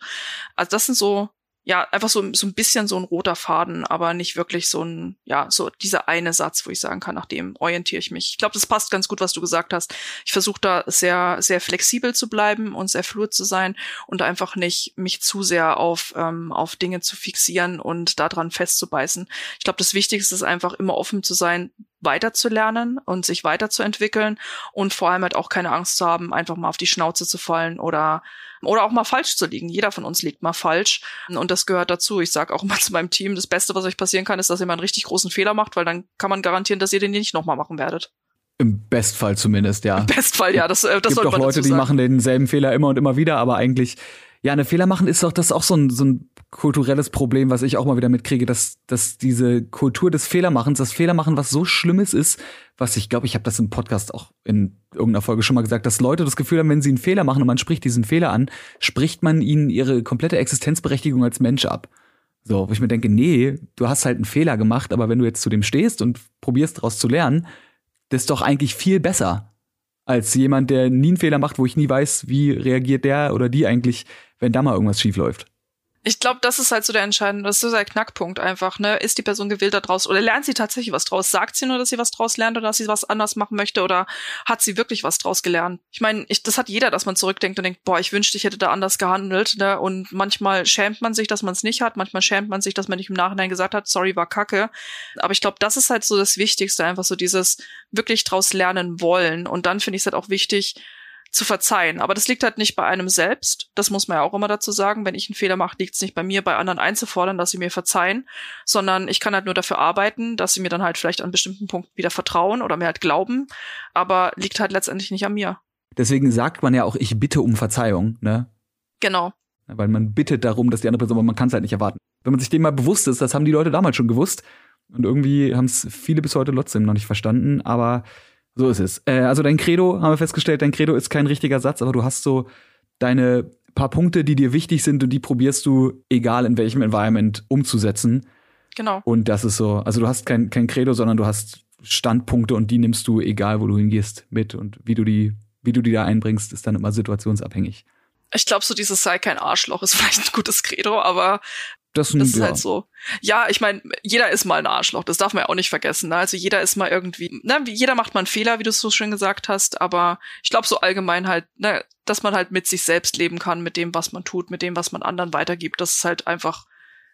[SPEAKER 2] Also das sind so ja, einfach so, so ein bisschen so ein roter Faden, aber nicht wirklich so ein, ja, so dieser eine Satz, wo ich sagen kann, nach dem orientiere ich mich. Ich glaube, das passt ganz gut, was du gesagt hast. Ich versuche da sehr, sehr flexibel zu bleiben und sehr fluid zu sein und einfach nicht mich zu sehr auf, ähm, auf Dinge zu fixieren und daran festzubeißen. Ich glaube, das Wichtigste ist einfach immer offen zu sein, weiterzulernen und sich weiterzuentwickeln und vor allem halt auch keine Angst zu haben, einfach mal auf die Schnauze zu fallen oder oder auch mal falsch zu liegen. Jeder von uns liegt mal falsch und das gehört dazu. Ich sage auch immer zu meinem Team, das Beste, was euch passieren kann, ist, dass ihr mal einen richtig großen Fehler macht, weil dann kann man garantieren, dass ihr den nicht nochmal machen werdet.
[SPEAKER 1] Im Bestfall zumindest, ja.
[SPEAKER 2] Im Bestfall, ja. Das, äh, das
[SPEAKER 1] gibt auch Leute, die machen denselben Fehler immer und immer wieder, aber eigentlich ja, eine Fehler machen ist doch das ist auch so ein, so ein kulturelles Problem, was ich auch mal wieder mitkriege, dass, dass diese Kultur des Fehlermachens, das Fehlermachen, was so Schlimmes ist, was ich glaube, ich habe das im Podcast auch in irgendeiner Folge schon mal gesagt, dass Leute das Gefühl haben, wenn sie einen Fehler machen und man spricht diesen Fehler an, spricht man ihnen ihre komplette Existenzberechtigung als Mensch ab. So, wo ich mir denke, nee, du hast halt einen Fehler gemacht, aber wenn du jetzt zu dem stehst und probierst daraus zu lernen, das ist doch eigentlich viel besser als jemand, der nie einen Fehler macht, wo ich nie weiß, wie reagiert der oder die eigentlich wenn da mal irgendwas schief läuft.
[SPEAKER 2] Ich glaube, das ist halt so der entscheidende, das ist so der Knackpunkt einfach, ne? Ist die Person gewillt da draus oder lernt sie tatsächlich was draus? Sagt sie nur, dass sie was draus lernt oder dass sie was anders machen möchte oder hat sie wirklich was draus gelernt? Ich meine, ich, das hat jeder, dass man zurückdenkt und denkt, boah, ich wünschte, ich hätte da anders gehandelt, ne? Und manchmal schämt man sich, dass man es nicht hat, manchmal schämt man sich, dass man nicht im Nachhinein gesagt hat, sorry, war kacke. Aber ich glaube, das ist halt so das Wichtigste, einfach so dieses wirklich draus lernen wollen. Und dann finde ich es halt auch wichtig, zu verzeihen. Aber das liegt halt nicht bei einem selbst. Das muss man ja auch immer dazu sagen. Wenn ich einen Fehler mache, liegt es nicht bei mir, bei anderen einzufordern, dass sie mir verzeihen, sondern ich kann halt nur dafür arbeiten, dass sie mir dann halt vielleicht an bestimmten Punkten wieder vertrauen oder mir halt glauben. Aber liegt halt letztendlich nicht an mir.
[SPEAKER 1] Deswegen sagt man ja auch, ich bitte um Verzeihung, ne?
[SPEAKER 2] Genau.
[SPEAKER 1] Weil man bittet darum, dass die andere Person, aber man kann es halt nicht erwarten. Wenn man sich dem mal bewusst ist, das haben die Leute damals schon gewusst. Und irgendwie haben es viele bis heute trotzdem noch nicht verstanden. Aber so ist es. Äh, also dein Credo, haben wir festgestellt, dein Credo ist kein richtiger Satz, aber du hast so deine paar Punkte, die dir wichtig sind und die probierst du, egal in welchem Environment, umzusetzen.
[SPEAKER 2] Genau.
[SPEAKER 1] Und das ist so, also du hast kein, kein Credo, sondern du hast Standpunkte und die nimmst du, egal wo du hingehst, mit. Und wie du die, wie du die da einbringst, ist dann immer situationsabhängig.
[SPEAKER 2] Ich glaube, so dieses sei kein Arschloch ist vielleicht ein gutes Credo, aber
[SPEAKER 1] das,
[SPEAKER 2] das ist ja. halt so. Ja, ich meine, jeder ist mal ein Arschloch, das darf man ja auch nicht vergessen. Ne? Also jeder ist mal irgendwie, ne, jeder macht mal einen Fehler, wie du es so schön gesagt hast, aber ich glaube so allgemein halt, ne, dass man halt mit sich selbst leben kann, mit dem, was man tut, mit dem, was man anderen weitergibt. Das ist halt einfach,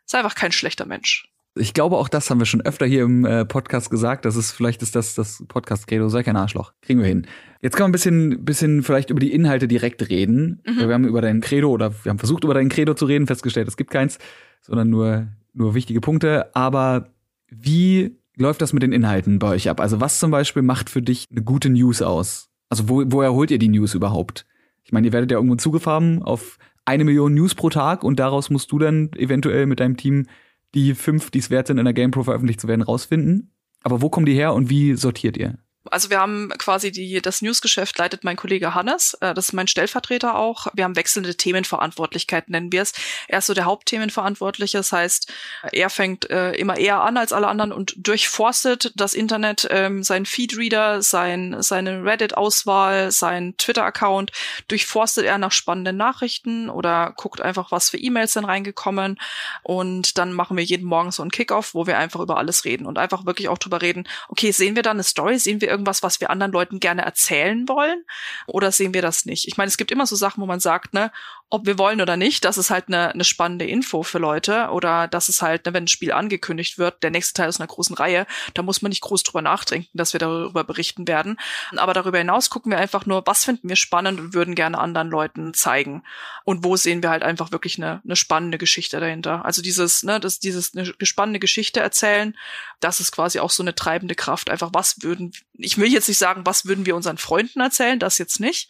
[SPEAKER 2] ist einfach kein schlechter Mensch.
[SPEAKER 1] Ich glaube, auch das haben wir schon öfter hier im äh, Podcast gesagt. Das ist vielleicht ist das das Podcast-Credo, sei kein Arschloch. Kriegen wir hin. Jetzt kann man ein bisschen, bisschen vielleicht über die Inhalte direkt reden. Mhm. Wir haben über dein Credo oder wir haben versucht, über dein Credo zu reden, festgestellt, es gibt keins sondern nur, nur wichtige Punkte. Aber wie läuft das mit den Inhalten bei euch ab? Also was zum Beispiel macht für dich eine gute News aus? Also wo, woher holt ihr die News überhaupt? Ich meine, ihr werdet ja irgendwo zugefahren auf eine Million News pro Tag und daraus musst du dann eventuell mit deinem Team die fünf, die es wert sind, in der GamePro veröffentlicht zu werden, rausfinden. Aber wo kommen die her und wie sortiert ihr?
[SPEAKER 2] Also wir haben quasi die, das Newsgeschäft leitet mein Kollege Hannes, äh, das ist mein Stellvertreter auch. Wir haben wechselnde Themenverantwortlichkeiten, nennen wir es. Er ist so der Hauptthemenverantwortliche, das heißt, er fängt äh, immer eher an als alle anderen und durchforstet das Internet, ähm, sein Feedreader, sein, seine Reddit-Auswahl, sein Twitter-Account, durchforstet er nach spannenden Nachrichten oder guckt einfach, was für E-Mails sind reingekommen und dann machen wir jeden Morgen so einen Kickoff, wo wir einfach über alles reden und einfach wirklich auch drüber reden, okay, sehen wir da eine Story, sehen wir irgendwas, was wir anderen Leuten gerne erzählen wollen? Oder sehen wir das nicht? Ich meine, es gibt immer so Sachen, wo man sagt, ne, ob wir wollen oder nicht, das ist halt eine, eine spannende Info für Leute oder das ist halt, ne, wenn ein Spiel angekündigt wird, der nächste Teil aus einer großen Reihe, da muss man nicht groß drüber nachdenken, dass wir darüber berichten werden. Aber darüber hinaus gucken wir einfach nur, was finden wir spannend und würden gerne anderen Leuten zeigen. Und wo sehen wir halt einfach wirklich eine, eine spannende Geschichte dahinter. Also dieses, ne, das, dieses eine spannende Geschichte erzählen, das ist quasi auch so eine treibende Kraft. Einfach, was würden, ich will jetzt nicht sagen, was würden wir unseren Freunden erzählen, das jetzt nicht.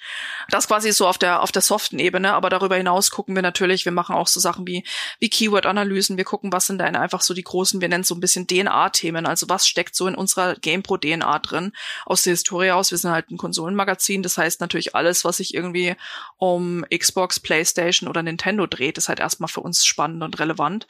[SPEAKER 2] Das quasi so auf der, auf der soften Ebene, aber darüber darüber hinaus gucken wir natürlich, wir machen auch so Sachen wie, wie Keyword-Analysen, wir gucken, was sind denn einfach so die großen, wir nennen so ein bisschen DNA-Themen, also was steckt so in unserer GamePro-DNA drin, aus der Historie aus, wir sind halt ein Konsolenmagazin, das heißt natürlich alles, was sich irgendwie um Xbox, Playstation oder Nintendo dreht, ist halt erstmal für uns spannend und relevant.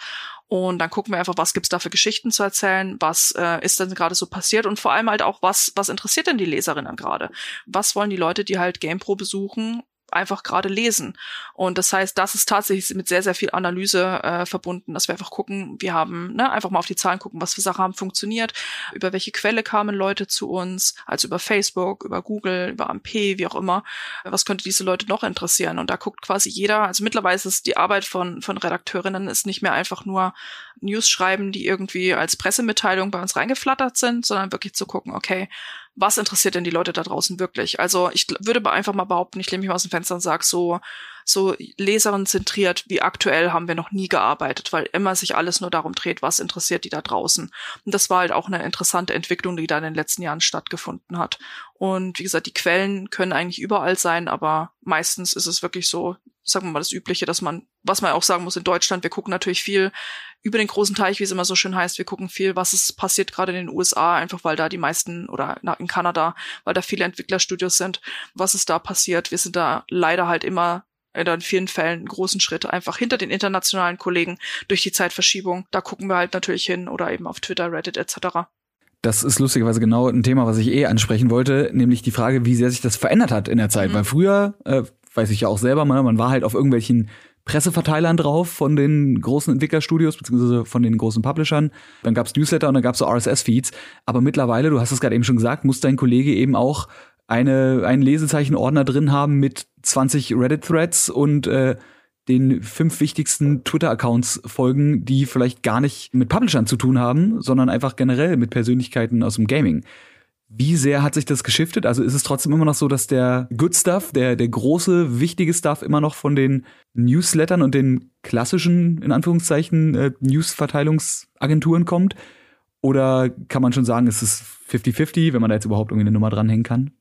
[SPEAKER 2] Und dann gucken wir einfach, was gibt's da für Geschichten zu erzählen, was äh, ist denn gerade so passiert? Und vor allem halt auch, was, was interessiert denn die Leserinnen gerade? Was wollen die Leute, die halt GamePro besuchen, einfach gerade lesen. Und das heißt, das ist tatsächlich mit sehr, sehr viel Analyse äh, verbunden, dass wir einfach gucken, wir haben, ne, einfach mal auf die Zahlen gucken, was für Sachen haben funktioniert, über welche Quelle kamen Leute zu uns, also über Facebook, über Google, über AMP, wie auch immer. Was könnte diese Leute noch interessieren? Und da guckt quasi jeder, also mittlerweile ist die Arbeit von, von Redakteurinnen ist nicht mehr einfach nur News schreiben, die irgendwie als Pressemitteilung bei uns reingeflattert sind, sondern wirklich zu gucken, okay, was interessiert denn die Leute da draußen wirklich? Also ich würde einfach mal behaupten, ich lehne mich mal aus dem Fenster und sage so, so Leserin zentriert wie aktuell haben wir noch nie gearbeitet, weil immer sich alles nur darum dreht, was interessiert die da draußen. Und das war halt auch eine interessante Entwicklung, die da in den letzten Jahren stattgefunden hat. Und wie gesagt, die Quellen können eigentlich überall sein, aber meistens ist es wirklich so, sagen wir mal, das Übliche, dass man, was man auch sagen muss in Deutschland, wir gucken natürlich viel über den großen Teich, wie es immer so schön heißt. Wir gucken viel, was ist passiert gerade in den USA, einfach weil da die meisten oder in Kanada, weil da viele Entwicklerstudios sind. Was ist da passiert? Wir sind da leider halt immer in vielen Fällen einen großen Schritt einfach hinter den internationalen Kollegen durch die Zeitverschiebung. Da gucken wir halt natürlich hin oder eben auf Twitter, Reddit etc.
[SPEAKER 1] Das ist lustigerweise genau ein Thema, was ich eh ansprechen wollte, nämlich die Frage, wie sehr sich das verändert hat in der Zeit. Mhm. Weil früher, äh, weiß ich ja auch selber mal, man war halt auf irgendwelchen Presseverteilern drauf von den großen Entwicklerstudios beziehungsweise von den großen Publishern. Dann gab's Newsletter und dann gab's so RSS-Feeds. Aber mittlerweile, du hast es gerade eben schon gesagt, muss dein Kollege eben auch eine, einen Lesezeichen-Ordner drin haben mit 20 Reddit-Threads und äh, den fünf wichtigsten Twitter-Accounts folgen, die vielleicht gar nicht mit Publishern zu tun haben, sondern einfach generell mit Persönlichkeiten aus dem Gaming. Wie sehr hat sich das geschiftet? Also ist es trotzdem immer noch so, dass der Good Stuff, der, der große, wichtige Stuff immer noch von den Newslettern und den klassischen, in Anführungszeichen, äh, Newsverteilungsagenturen kommt? Oder kann man schon sagen, es ist 50-50, wenn man da jetzt überhaupt irgendwie eine Nummer dranhängen kann?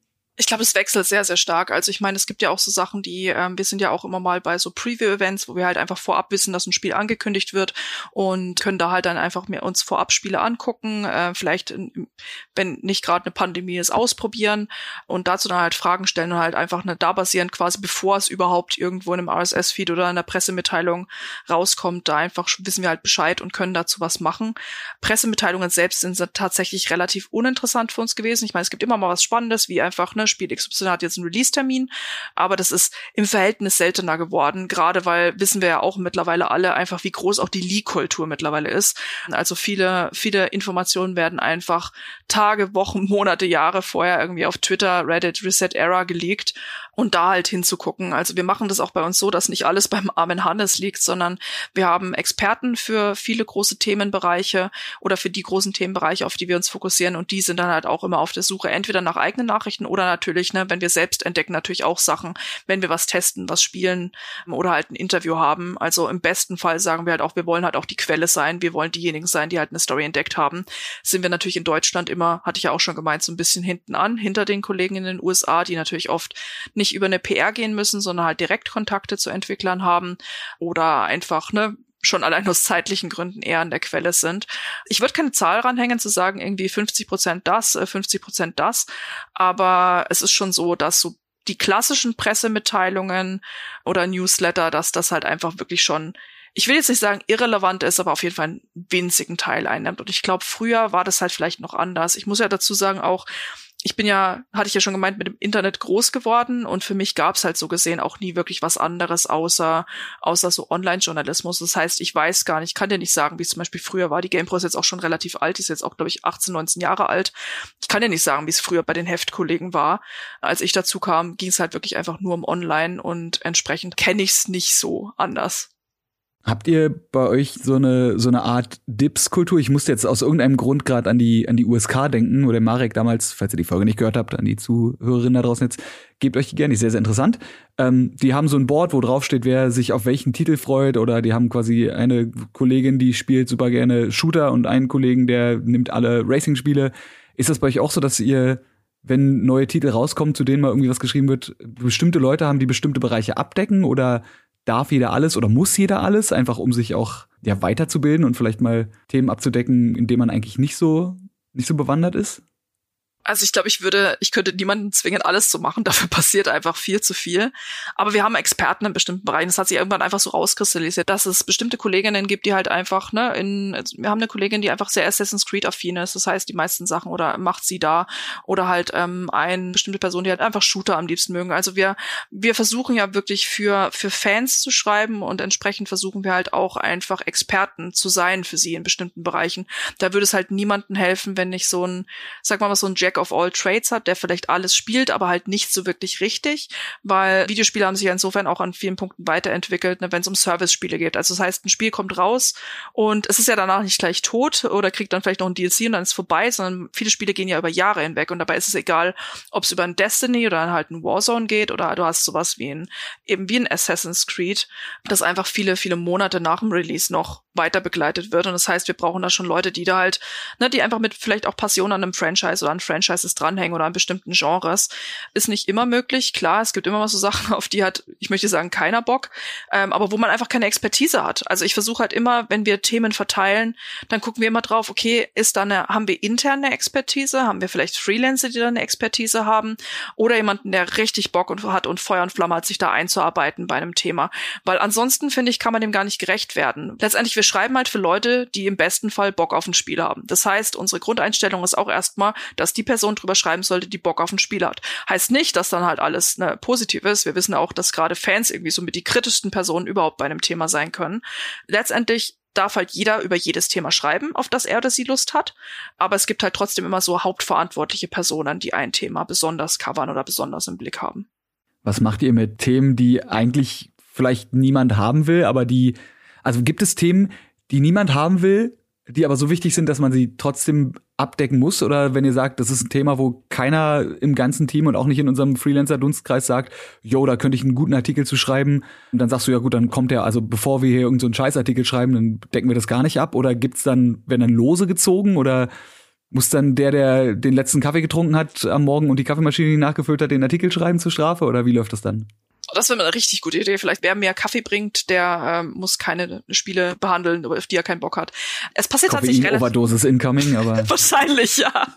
[SPEAKER 2] Ich glaube, es wechselt sehr, sehr stark. Also ich meine, es gibt ja auch so Sachen, die, ähm, wir sind ja auch immer mal bei so Preview-Events, wo wir halt einfach vorab wissen, dass ein Spiel angekündigt wird und können da halt dann einfach mehr uns vorab Spiele angucken, äh, vielleicht, wenn nicht gerade eine Pandemie ist, ausprobieren und dazu dann halt Fragen stellen und halt einfach eine, da basierend quasi, bevor es überhaupt irgendwo in einem RSS-Feed oder in einer Pressemitteilung rauskommt, da einfach wissen wir halt Bescheid und können dazu was machen. Pressemitteilungen selbst sind tatsächlich relativ uninteressant für uns gewesen. Ich meine, es gibt immer mal was Spannendes, wie einfach, ne, Spiel XY hat jetzt einen Release-Termin, aber das ist im Verhältnis seltener geworden, gerade weil wissen wir ja auch mittlerweile alle einfach, wie groß auch die Leak-Kultur mittlerweile ist. Also viele, viele Informationen werden einfach Tage, Wochen, Monate, Jahre vorher irgendwie auf Twitter, Reddit, Reset Era geleakt und da halt hinzugucken. Also wir machen das auch bei uns so, dass nicht alles beim armen Hannes liegt, sondern wir haben Experten für viele große Themenbereiche oder für die großen Themenbereiche, auf die wir uns fokussieren und die sind dann halt auch immer auf der Suche entweder nach eigenen Nachrichten oder natürlich, ne, wenn wir selbst entdecken, natürlich auch Sachen, wenn wir was testen, was spielen oder halt ein Interview haben. Also im besten Fall sagen wir halt auch, wir wollen halt auch die Quelle sein, wir wollen diejenigen sein, die halt eine Story entdeckt haben. Sind wir natürlich in Deutschland immer, hatte ich ja auch schon gemeint, so ein bisschen hinten an, hinter den Kollegen in den USA, die natürlich oft nicht über eine PR gehen müssen, sondern halt direkt Kontakte zu Entwicklern haben oder einfach, ne, schon allein aus zeitlichen Gründen eher an der Quelle sind. Ich würde keine Zahl ranhängen zu sagen, irgendwie 50 Prozent das, 50 äh, Prozent das, aber es ist schon so, dass so die klassischen Pressemitteilungen oder Newsletter, dass das halt einfach wirklich schon ich will jetzt nicht sagen irrelevant ist, aber auf jeden Fall einen winzigen Teil einnimmt. Und ich glaube, früher war das halt vielleicht noch anders. Ich muss ja dazu sagen auch, ich bin ja, hatte ich ja schon gemeint, mit dem Internet groß geworden und für mich gab es halt so gesehen auch nie wirklich was anderes außer, außer so Online-Journalismus. Das heißt, ich weiß gar nicht, kann dir nicht sagen, wie es zum Beispiel früher war. Die GamePro ist jetzt auch schon relativ alt, die ist jetzt auch, glaube ich, 18, 19 Jahre alt. Ich kann dir nicht sagen, wie es früher bei den Heftkollegen war. Als ich dazu kam, ging es halt wirklich einfach nur um Online und entsprechend kenne ich es nicht so anders.
[SPEAKER 1] Habt ihr bei euch so eine so eine Art Dips-Kultur? Ich musste jetzt aus irgendeinem Grund gerade an die an die USK denken, oder Marek damals, falls ihr die Folge nicht gehört habt, an die Zuhörerinnen da draußen jetzt, gebt euch die gerne, ist sehr sehr interessant. Ähm, die haben so ein Board, wo drauf steht, wer sich auf welchen Titel freut, oder die haben quasi eine Kollegin, die spielt super gerne Shooter und einen Kollegen, der nimmt alle Racing-Spiele. Ist das bei euch auch so, dass ihr wenn neue Titel rauskommen, zu denen mal irgendwie was geschrieben wird, bestimmte Leute haben, die bestimmte Bereiche abdecken oder darf jeder alles oder muss jeder alles, einfach um sich auch ja, weiterzubilden und vielleicht mal Themen abzudecken, in denen man eigentlich nicht so, nicht so bewandert ist?
[SPEAKER 2] Also ich glaube, ich würde, ich könnte niemanden zwingen, alles zu machen. Dafür passiert einfach viel zu viel. Aber wir haben Experten in bestimmten Bereichen. Das hat sich irgendwann einfach so rauskristallisiert, dass es bestimmte Kolleginnen gibt, die halt einfach, ne, in, also wir haben eine Kollegin, die einfach sehr Assassin's Creed affin ist. Das heißt, die meisten Sachen oder macht sie da oder halt ähm, eine bestimmte Person, die halt einfach Shooter am liebsten mögen. Also wir, wir versuchen ja wirklich für für Fans zu schreiben und entsprechend versuchen wir halt auch einfach Experten zu sein für sie in bestimmten Bereichen. Da würde es halt niemandem helfen, wenn nicht so ein, sag mal, so ein Jack of all Trades hat, der vielleicht alles spielt, aber halt nicht so wirklich richtig, weil Videospiele haben sich ja insofern auch an vielen Punkten weiterentwickelt, ne, wenn es um Service-Spiele geht. Also das heißt, ein Spiel kommt raus und es ist ja danach nicht gleich tot oder kriegt dann vielleicht noch ein DLC und dann ist vorbei, sondern viele Spiele gehen ja über Jahre hinweg und dabei ist es egal, ob es über ein Destiny oder halt ein Warzone geht oder du hast sowas wie ein, eben wie ein Assassin's Creed, das einfach viele, viele Monate nach dem Release noch weiter begleitet wird. Und das heißt, wir brauchen da schon Leute, die da halt, ne, die einfach mit vielleicht auch Passion an einem Franchise oder an Franchises dranhängen oder an bestimmten Genres. Ist nicht immer möglich. Klar, es gibt immer mal so Sachen, auf die hat, ich möchte sagen, keiner Bock, ähm, aber wo man einfach keine Expertise hat. Also ich versuche halt immer, wenn wir Themen verteilen, dann gucken wir immer drauf, okay, ist da eine, haben wir interne Expertise? Haben wir vielleicht Freelancer, die da eine Expertise haben? Oder jemanden, der richtig Bock und hat und Feuer und Flamme hat, sich da einzuarbeiten bei einem Thema? Weil ansonsten, finde ich, kann man dem gar nicht gerecht werden. Letztendlich, wir schreiben halt für Leute, die im besten Fall Bock auf ein Spiel haben. Das heißt, unsere Grundeinstellung ist auch erstmal, dass die Person drüber schreiben sollte, die Bock auf ein Spiel hat. Heißt nicht, dass dann halt alles ne, positiv ist. Wir wissen auch, dass gerade Fans irgendwie so mit die kritischsten Personen überhaupt bei einem Thema sein können. Letztendlich darf halt jeder über jedes Thema schreiben, auf das er oder sie Lust hat. Aber es gibt halt trotzdem immer so hauptverantwortliche Personen, die ein Thema besonders covern oder besonders im Blick haben.
[SPEAKER 1] Was macht ihr mit Themen, die eigentlich vielleicht niemand haben will, aber die also gibt es Themen, die niemand haben will, die aber so wichtig sind, dass man sie trotzdem abdecken muss? Oder wenn ihr sagt, das ist ein Thema, wo keiner im ganzen Team und auch nicht in unserem Freelancer-Dunstkreis sagt, yo, da könnte ich einen guten Artikel zu schreiben, und dann sagst du, ja gut, dann kommt der, also bevor wir hier irgendeinen so Scheißartikel schreiben, dann decken wir das gar nicht ab? Oder gibt's dann, werden dann Lose gezogen? Oder muss dann der, der den letzten Kaffee getrunken hat am Morgen und die Kaffeemaschine nachgefüllt hat, den Artikel schreiben zur Strafe? Oder wie läuft das dann?
[SPEAKER 2] Das wäre eine richtig gute Idee. Vielleicht wer mehr Kaffee bringt, der ähm, muss keine Spiele behandeln, auf die er keinen Bock hat. Es passiert tatsächlich
[SPEAKER 1] relativ. Overdosis incoming, aber.
[SPEAKER 2] Wahrscheinlich, ja.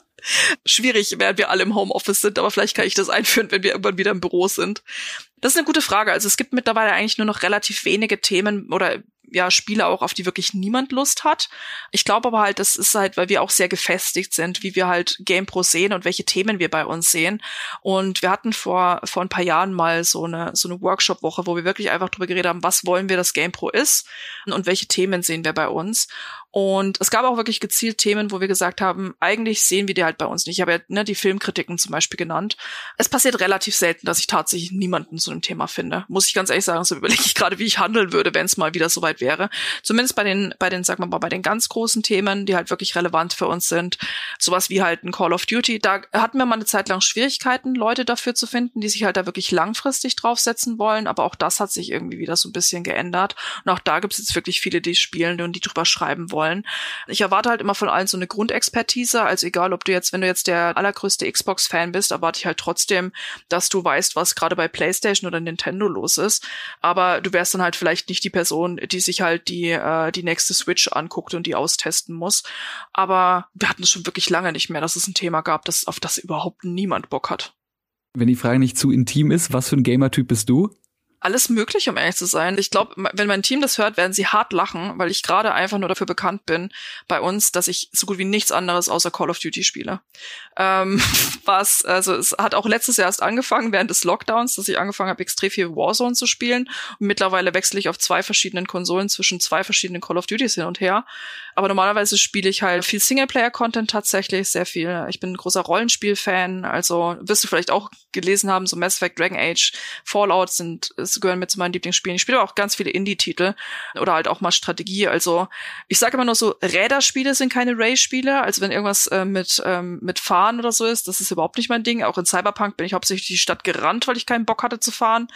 [SPEAKER 2] Schwierig, während wir alle im Homeoffice sind, aber vielleicht kann ich das einführen, wenn wir irgendwann wieder im Büro sind. Das ist eine gute Frage. Also es gibt mittlerweile eigentlich nur noch relativ wenige Themen oder ja Spiele auch, auf die wirklich niemand Lust hat. Ich glaube aber halt, das ist halt, weil wir auch sehr gefestigt sind, wie wir halt GamePro sehen und welche Themen wir bei uns sehen. Und wir hatten vor vor ein paar Jahren mal so eine so eine Workshop-Woche, wo wir wirklich einfach drüber geredet haben, was wollen wir, dass GamePro ist und welche Themen sehen wir bei uns. Und es gab auch wirklich gezielt Themen, wo wir gesagt haben, eigentlich sehen wir die halt bei uns nicht. Ich habe ja ne, die Filmkritiken zum Beispiel genannt. Es passiert relativ selten, dass ich tatsächlich niemanden zu einem Thema finde. Muss ich ganz ehrlich sagen, so überlege ich gerade, wie ich handeln würde, wenn es mal wieder soweit wäre. Zumindest bei den, bei den, sagen wir mal, bei den ganz großen Themen, die halt wirklich relevant für uns sind. Sowas wie halt ein Call of Duty. Da hatten wir mal eine Zeit lang Schwierigkeiten, Leute dafür zu finden, die sich halt da wirklich langfristig draufsetzen wollen. Aber auch das hat sich irgendwie wieder so ein bisschen geändert. Und auch da gibt es jetzt wirklich viele, die spielen und die drüber schreiben wollen wollen. Ich erwarte halt immer von allen so eine Grundexpertise, also egal, ob du jetzt, wenn du jetzt der allergrößte Xbox-Fan bist, erwarte ich halt trotzdem, dass du weißt, was gerade bei PlayStation oder Nintendo los ist. Aber du wärst dann halt vielleicht nicht die Person, die sich halt die, äh, die nächste Switch anguckt und die austesten muss. Aber wir hatten es schon wirklich lange nicht mehr, dass es ein Thema gab, das, auf das überhaupt niemand Bock hat.
[SPEAKER 1] Wenn die Frage nicht zu intim ist, was für ein Gamer-Typ bist du?
[SPEAKER 2] Alles möglich, um ehrlich zu sein. Ich glaube, wenn mein Team das hört, werden sie hart lachen, weil ich gerade einfach nur dafür bekannt bin bei uns, dass ich so gut wie nichts anderes außer Call of Duty spiele. Ähm, was, also es hat auch letztes Jahr erst angefangen, während des Lockdowns, dass ich angefangen habe, extrem viel Warzone zu spielen. Und mittlerweile wechsle ich auf zwei verschiedenen Konsolen zwischen zwei verschiedenen Call of Duties hin und her. Aber normalerweise spiele ich halt viel Singleplayer-Content tatsächlich, sehr viel. Ich bin ein großer Rollenspiel-Fan, also wirst du vielleicht auch gelesen haben, so Mass Effect, Dragon Age, Fallout sind das gehören mit zu meinen Lieblingsspielen. Ich spiele auch ganz viele Indie-Titel oder halt auch mal Strategie. Also ich sage immer nur so, Räderspiele sind keine Ray-Spiele. Also wenn irgendwas äh, mit, ähm, mit Fahren oder so ist, das ist überhaupt nicht mein Ding. Auch in Cyberpunk bin ich hauptsächlich die Stadt gerannt, weil ich keinen Bock hatte zu fahren.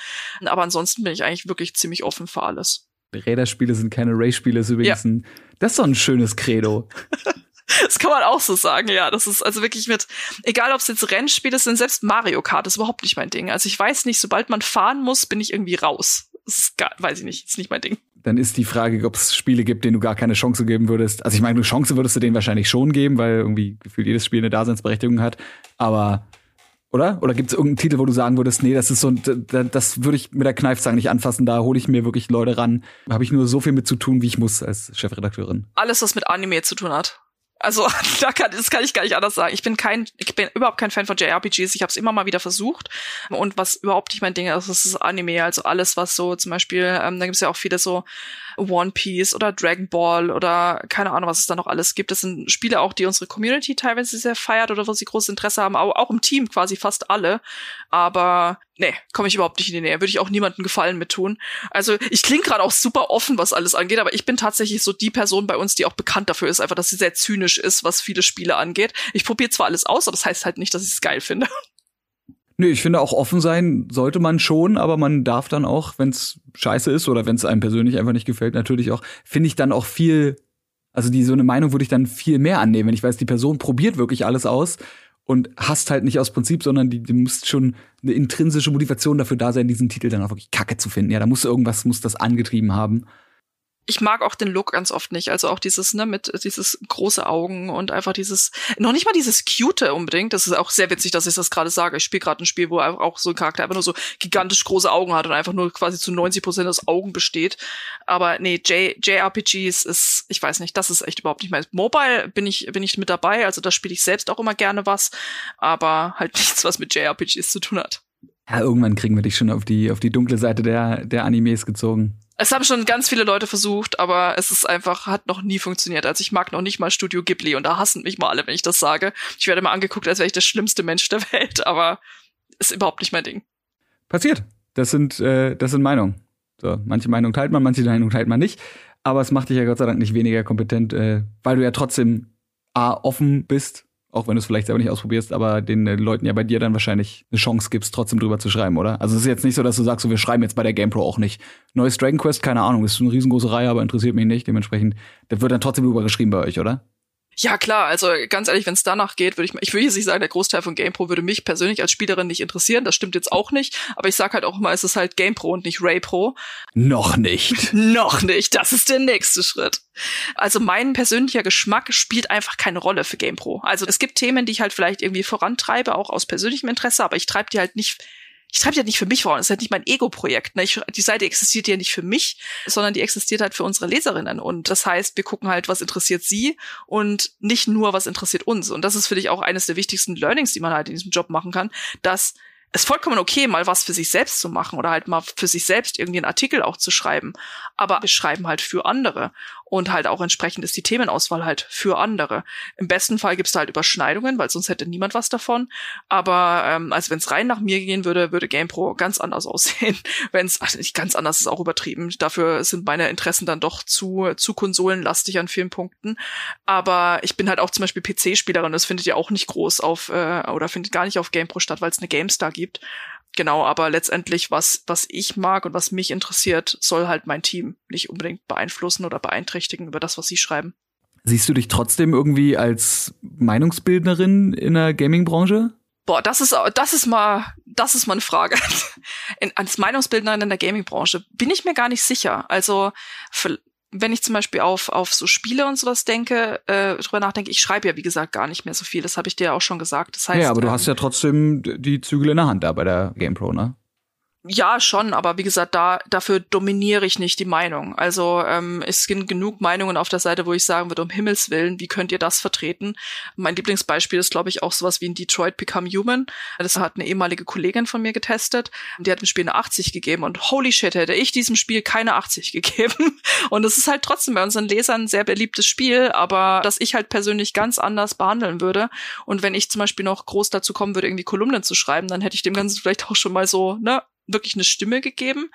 [SPEAKER 2] Aber ansonsten bin ich eigentlich wirklich ziemlich offen für alles.
[SPEAKER 1] Räderspiele sind keine Ray-Spiele, ist übrigens ja. ein, das ist doch ein schönes Credo.
[SPEAKER 2] Das kann man auch so sagen, ja. Das ist also wirklich mit, egal ob es jetzt Rennspiele sind, selbst Mario Kart ist überhaupt nicht mein Ding. Also ich weiß nicht, sobald man fahren muss, bin ich irgendwie raus. Das ist gar, weiß ich nicht, ist nicht mein Ding.
[SPEAKER 1] Dann ist die Frage, ob es Spiele gibt, denen du gar keine Chance geben würdest. Also ich meine, eine Chance würdest du denen wahrscheinlich schon geben, weil irgendwie gefühlt jedes Spiel eine Daseinsberechtigung hat. Aber oder? Oder gibt es irgendeinen Titel, wo du sagen würdest, nee, das ist so, das würde ich mit der Kneifzange nicht anfassen, da hole ich mir wirklich Leute ran. Habe ich nur so viel mit zu tun, wie ich muss als Chefredakteurin.
[SPEAKER 2] Alles, was mit Anime zu tun hat. Also da kann, das kann ich gar nicht anders sagen. Ich bin kein, ich bin überhaupt kein Fan von JRPGs. Ich habe es immer mal wieder versucht und was überhaupt nicht mein Ding ist, das ist Anime. Also alles, was so zum Beispiel, ähm, da gibt es ja auch viele so One Piece oder Dragon Ball oder keine Ahnung, was es da noch alles gibt. Das sind Spiele auch, die unsere Community teilweise sehr feiert oder wo sie großes Interesse haben, auch, auch im Team quasi fast alle. Aber nee, komme ich überhaupt nicht in die Nähe. Würde ich auch niemandem Gefallen mit tun. Also ich klinge gerade auch super offen, was alles angeht, aber ich bin tatsächlich so die Person bei uns, die auch bekannt dafür ist, einfach, dass sie sehr zynisch ist, was viele Spiele angeht. Ich probiere zwar alles aus, aber das heißt halt nicht, dass ich es geil finde.
[SPEAKER 1] Nö, ich finde auch offen sein sollte man schon, aber man darf dann auch, wenn es scheiße ist oder wenn es einem persönlich einfach nicht gefällt, natürlich auch, finde ich dann auch viel, also die so eine Meinung würde ich dann viel mehr annehmen, wenn ich weiß, die Person probiert wirklich alles aus und hasst halt nicht aus Prinzip, sondern die, die muss schon eine intrinsische Motivation dafür da sein, diesen Titel dann auch wirklich kacke zu finden. Ja, da muss irgendwas, muss das angetrieben haben
[SPEAKER 2] ich mag auch den Look ganz oft nicht. Also auch dieses, ne, mit dieses große Augen und einfach dieses, noch nicht mal dieses Cute unbedingt. Das ist auch sehr witzig, dass ich das gerade sage. Ich spiele gerade ein Spiel, wo auch so ein Charakter einfach nur so gigantisch große Augen hat und einfach nur quasi zu 90 Prozent aus Augen besteht. Aber nee, J JRPGs ist, ich weiß nicht, das ist echt überhaupt nicht mein. Mobile bin ich, bin ich mit dabei. Also da spiele ich selbst auch immer gerne was. Aber halt nichts, was mit JRPGs zu tun hat.
[SPEAKER 1] Ja, irgendwann kriegen wir dich schon auf die, auf die dunkle Seite der, der Animes gezogen.
[SPEAKER 2] Es haben schon ganz viele Leute versucht, aber es ist einfach, hat noch nie funktioniert. Also ich mag noch nicht mal Studio Ghibli und da hassen mich mal alle, wenn ich das sage. Ich werde mal angeguckt, als wäre ich der schlimmste Mensch der Welt, aber ist überhaupt nicht mein Ding.
[SPEAKER 1] Passiert. Das sind, äh, das sind Meinungen. So, manche Meinungen teilt man, manche Meinungen teilt man nicht. Aber es macht dich ja Gott sei Dank nicht weniger kompetent, äh, weil du ja trotzdem A, offen bist auch wenn du es vielleicht selber nicht ausprobierst, aber den äh, Leuten ja bei dir dann wahrscheinlich eine Chance gibst, trotzdem drüber zu schreiben, oder? Also es ist jetzt nicht so, dass du sagst, so, wir schreiben jetzt bei der GamePro auch nicht. Neues Dragon Quest, keine Ahnung, ist eine riesengroße Reihe, aber interessiert mich nicht. Dementsprechend, da wird dann trotzdem drüber geschrieben bei euch, oder?
[SPEAKER 2] Ja, klar, also ganz ehrlich, wenn es danach geht, würde ich ich will jetzt nicht sagen, der Großteil von GamePro würde mich persönlich als Spielerin nicht interessieren, das stimmt jetzt auch nicht, aber ich sag halt auch mal, es ist halt GamePro und nicht RayPro.
[SPEAKER 1] Noch nicht.
[SPEAKER 2] Noch nicht, das ist der nächste Schritt. Also mein persönlicher Geschmack spielt einfach keine Rolle für GamePro. Also es gibt Themen, die ich halt vielleicht irgendwie vorantreibe, auch aus persönlichem Interesse, aber ich treibe die halt nicht ich treibe halt nicht für mich voran. Es ist halt nicht mein Ego-Projekt. Ne? die Seite existiert ja nicht für mich, sondern die existiert halt für unsere Leserinnen. Und das heißt, wir gucken halt, was interessiert sie und nicht nur, was interessiert uns. Und das ist für dich auch eines der wichtigsten Learnings, die man halt in diesem Job machen kann, dass es vollkommen okay, mal was für sich selbst zu machen oder halt mal für sich selbst irgendwie einen Artikel auch zu schreiben. Aber wir schreiben halt für andere und halt auch entsprechend ist die Themenauswahl halt für andere. Im besten Fall gibt's da halt Überschneidungen, weil sonst hätte niemand was davon. Aber ähm, also wenn es rein nach mir gehen würde, würde GamePro ganz anders aussehen. wenn es nicht ganz anders ist auch übertrieben. Dafür sind meine Interessen dann doch zu zu konsolenlastig an vielen Punkten. Aber ich bin halt auch zum Beispiel PC-Spielerin. Das findet ihr auch nicht groß auf äh, oder findet gar nicht auf GamePro statt, weil es eine GameStar gibt. Genau, aber letztendlich, was, was ich mag und was mich interessiert, soll halt mein Team nicht unbedingt beeinflussen oder beeinträchtigen über das, was sie schreiben.
[SPEAKER 1] Siehst du dich trotzdem irgendwie als Meinungsbildnerin in der Gaming-Branche?
[SPEAKER 2] Boah, das ist, das ist mal, das ist mal eine Frage. In, als Meinungsbildnerin in der Gaming-Branche bin ich mir gar nicht sicher. Also, wenn ich zum Beispiel auf, auf so Spiele und sowas denke, äh, drüber nachdenke, ich schreibe ja, wie gesagt, gar nicht mehr so viel. Das habe ich dir ja auch schon gesagt. Das heißt,
[SPEAKER 1] ja, aber du ähm, hast ja trotzdem die Zügel in der Hand da bei der GamePro, ne?
[SPEAKER 2] Ja, schon, aber wie gesagt, da dafür dominiere ich nicht die Meinung. Also ähm, es sind genug Meinungen auf der Seite, wo ich sagen würde, um Himmels Willen, wie könnt ihr das vertreten? Mein Lieblingsbeispiel ist, glaube ich, auch sowas wie in Detroit Become Human. Das hat eine ehemalige Kollegin von mir getestet. Die hat dem Spiel eine 80 gegeben und holy shit, hätte ich diesem Spiel keine 80 gegeben. Und es ist halt trotzdem bei unseren Lesern ein sehr beliebtes Spiel, aber das ich halt persönlich ganz anders behandeln würde. Und wenn ich zum Beispiel noch groß dazu kommen würde, irgendwie Kolumnen zu schreiben, dann hätte ich dem Ganzen vielleicht auch schon mal so, ne, wirklich eine Stimme gegeben.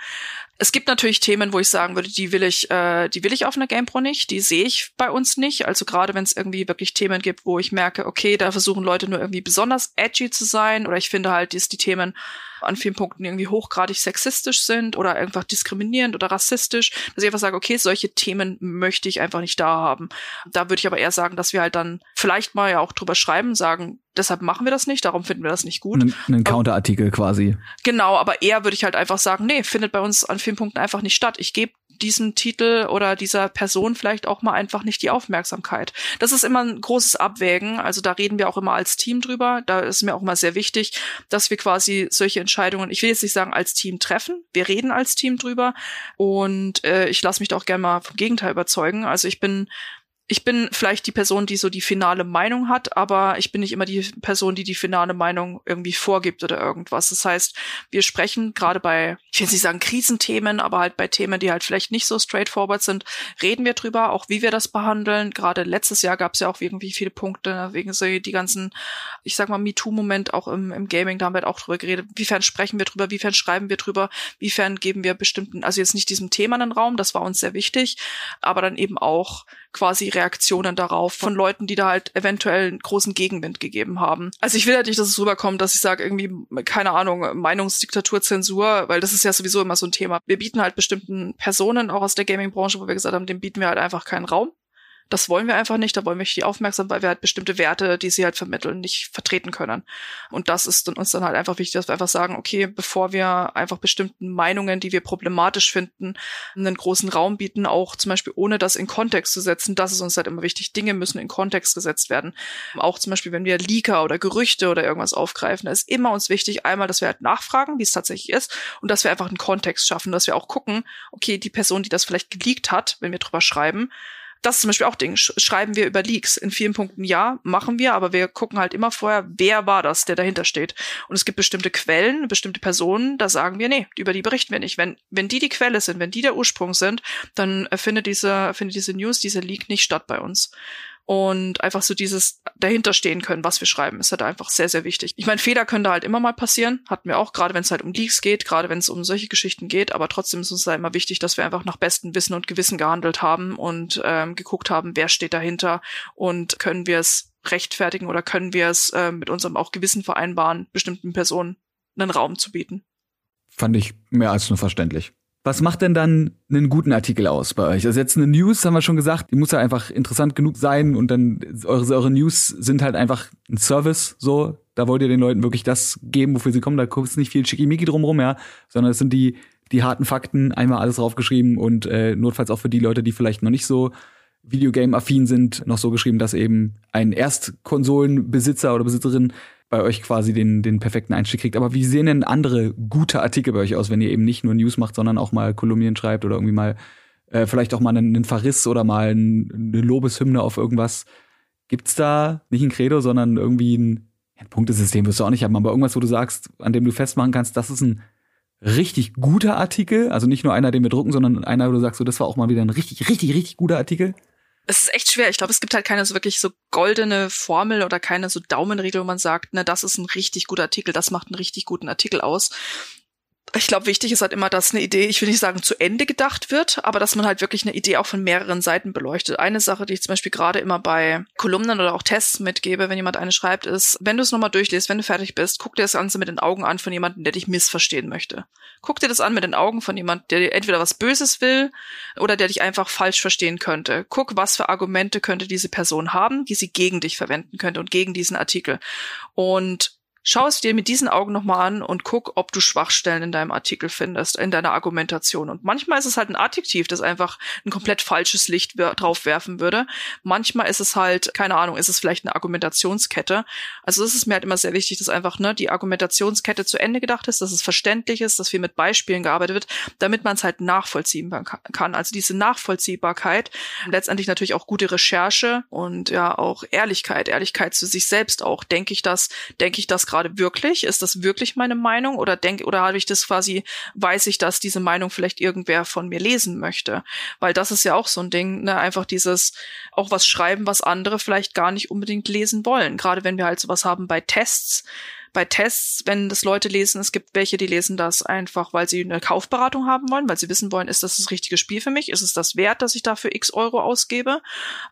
[SPEAKER 2] Es gibt natürlich Themen, wo ich sagen würde, die will ich, äh, die will ich auf einer GamePro nicht, die sehe ich bei uns nicht. Also gerade wenn es irgendwie wirklich Themen gibt, wo ich merke, okay, da versuchen Leute nur irgendwie besonders edgy zu sein oder ich finde halt, dass die Themen an vielen Punkten irgendwie hochgradig sexistisch sind oder einfach diskriminierend oder rassistisch, dass ich einfach sage, okay, solche Themen möchte ich einfach nicht da haben. Da würde ich aber eher sagen, dass wir halt dann vielleicht mal ja auch drüber schreiben, sagen, deshalb machen wir das nicht, darum finden wir das nicht gut.
[SPEAKER 1] Ein, ein Counterartikel quasi.
[SPEAKER 2] Genau, aber eher würde ich halt einfach sagen, nee, findet bei uns an vielen Punkten einfach nicht statt. Ich gebe diesem Titel oder dieser Person vielleicht auch mal einfach nicht die Aufmerksamkeit. Das ist immer ein großes Abwägen. Also da reden wir auch immer als Team drüber. Da ist mir auch immer sehr wichtig, dass wir quasi solche Entscheidungen, ich will jetzt nicht sagen als Team treffen. Wir reden als Team drüber und äh, ich lasse mich da auch gerne mal vom Gegenteil überzeugen. Also ich bin ich bin vielleicht die Person, die so die finale Meinung hat, aber ich bin nicht immer die Person, die die finale Meinung irgendwie vorgibt oder irgendwas. Das heißt, wir sprechen gerade bei, ich will nicht sagen Krisenthemen, aber halt bei Themen, die halt vielleicht nicht so straightforward sind, reden wir drüber, auch wie wir das behandeln. Gerade letztes Jahr gab es ja auch irgendwie viele Punkte, wegen so die ganzen, ich sag mal, MeToo-Moment auch im, im Gaming, da haben wir halt auch drüber geredet. Wiefern sprechen wir drüber, wiefern schreiben wir drüber, wiefern geben wir bestimmten, also jetzt nicht diesem Thema einen Raum, das war uns sehr wichtig, aber dann eben auch quasi Reaktionen darauf von Leuten, die da halt eventuell einen großen Gegenwind gegeben haben. Also ich will halt nicht, dass es rüberkommt, dass ich sage irgendwie, keine Ahnung, Meinungsdiktatur, Zensur, weil das ist ja sowieso immer so ein Thema. Wir bieten halt bestimmten Personen auch aus der Gaming-Branche, wo wir gesagt haben, dem bieten wir halt einfach keinen Raum. Das wollen wir einfach nicht, da wollen wir nicht die aufmerksam, weil wir halt bestimmte Werte, die sie halt vermitteln, nicht vertreten können. Und das ist uns dann halt einfach wichtig, dass wir einfach sagen, okay, bevor wir einfach bestimmten Meinungen, die wir problematisch finden, einen großen Raum bieten, auch zum Beispiel ohne das in Kontext zu setzen, das ist uns halt immer wichtig. Dinge müssen in Kontext gesetzt werden. Auch zum Beispiel, wenn wir Leaker oder Gerüchte oder irgendwas aufgreifen, da ist immer uns wichtig, einmal, dass wir halt nachfragen, wie es tatsächlich ist und dass wir einfach einen Kontext schaffen, dass wir auch gucken, okay, die Person, die das vielleicht geleakt hat, wenn wir drüber schreiben, das ist zum Beispiel auch Ding. Schreiben wir über Leaks? In vielen Punkten ja, machen wir, aber wir gucken halt immer vorher, wer war das, der dahinter steht. Und es gibt bestimmte Quellen, bestimmte Personen, da sagen wir, nee, über die berichten wir nicht. Wenn, wenn die die Quelle sind, wenn die der Ursprung sind, dann findet diese, findet diese News, diese Leak nicht statt bei uns und einfach so dieses dahinterstehen können, was wir schreiben, ist halt einfach sehr, sehr wichtig. Ich meine, Fehler können da halt immer mal passieren, hatten wir auch, gerade wenn es halt um Leaks geht, gerade wenn es um solche Geschichten geht, aber trotzdem ist uns da immer wichtig, dass wir einfach nach bestem Wissen und Gewissen gehandelt haben und ähm, geguckt haben, wer steht dahinter und können wir es rechtfertigen oder können wir es äh, mit unserem auch Gewissen vereinbaren, bestimmten Personen einen Raum zu bieten.
[SPEAKER 1] Fand ich mehr als nur verständlich. Was macht denn dann einen guten Artikel aus bei euch? Also jetzt eine News, haben wir schon gesagt, die muss ja einfach interessant genug sein und dann eure, eure News sind halt einfach ein Service, so. Da wollt ihr den Leuten wirklich das geben, wofür sie kommen. Da kommt nicht viel Schickimicki drumrum, ja, sondern es sind die, die harten Fakten, einmal alles draufgeschrieben und äh, notfalls auch für die Leute, die vielleicht noch nicht so Videogame-affin sind, noch so geschrieben, dass eben ein Erstkonsolenbesitzer oder Besitzerin bei euch quasi den, den perfekten Einstieg kriegt. Aber wie sehen denn andere gute Artikel bei euch aus, wenn ihr eben nicht nur News macht, sondern auch mal Kolumnien schreibt oder irgendwie mal äh, vielleicht auch mal einen, einen Verriss oder mal ein, eine Lobeshymne auf irgendwas? Gibt's da nicht ein Credo, sondern irgendwie ein, ein Punktesystem wirst du auch nicht haben, aber irgendwas, wo du sagst, an dem du festmachen kannst, das ist ein richtig guter Artikel, also nicht nur einer, den wir drucken, sondern einer, wo du sagst, so, das war auch mal wieder ein richtig, richtig, richtig guter Artikel?
[SPEAKER 2] Es ist echt schwer. Ich glaube, es gibt halt keine so wirklich so goldene Formel oder keine so Daumenregel, wo man sagt, ne, das ist ein richtig guter Artikel, das macht einen richtig guten Artikel aus ich glaube, wichtig ist halt immer, dass eine Idee, ich will nicht sagen zu Ende gedacht wird, aber dass man halt wirklich eine Idee auch von mehreren Seiten beleuchtet. Eine Sache, die ich zum Beispiel gerade immer bei Kolumnen oder auch Tests mitgebe, wenn jemand eine schreibt, ist, wenn du es nochmal durchliest, wenn du fertig bist, guck dir das Ganze mit den Augen an von jemandem, der dich missverstehen möchte. Guck dir das an mit den Augen von jemandem, der dir entweder was Böses will oder der dich einfach falsch verstehen könnte. Guck, was für Argumente könnte diese Person haben, die sie gegen dich verwenden könnte und gegen diesen Artikel. Und Schau es dir mit diesen Augen nochmal an und guck, ob du Schwachstellen in deinem Artikel findest, in deiner Argumentation. Und manchmal ist es halt ein Adjektiv, das einfach ein komplett falsches Licht drauf werfen würde. Manchmal ist es halt, keine Ahnung, ist es vielleicht eine Argumentationskette. Also es ist mir halt immer sehr wichtig, dass einfach ne, die Argumentationskette zu Ende gedacht ist, dass es verständlich ist, dass viel mit Beispielen gearbeitet wird, damit man es halt nachvollziehen kann. Also diese Nachvollziehbarkeit, letztendlich natürlich auch gute Recherche und ja auch Ehrlichkeit, Ehrlichkeit zu sich selbst auch. Denke ich das, denke ich das gerade wirklich? Ist das wirklich meine Meinung? Oder denke, oder habe ich das quasi, weiß ich, dass diese Meinung vielleicht irgendwer von mir lesen möchte? Weil das ist ja auch so ein Ding, ne, einfach dieses, auch was schreiben, was andere vielleicht gar nicht unbedingt lesen wollen. Gerade wenn wir halt sowas haben bei Tests, bei Tests, wenn das Leute lesen, es gibt welche, die lesen das einfach, weil sie eine Kaufberatung haben wollen, weil sie wissen wollen, ist das das richtige Spiel für mich? Ist es das wert, dass ich dafür x Euro ausgebe?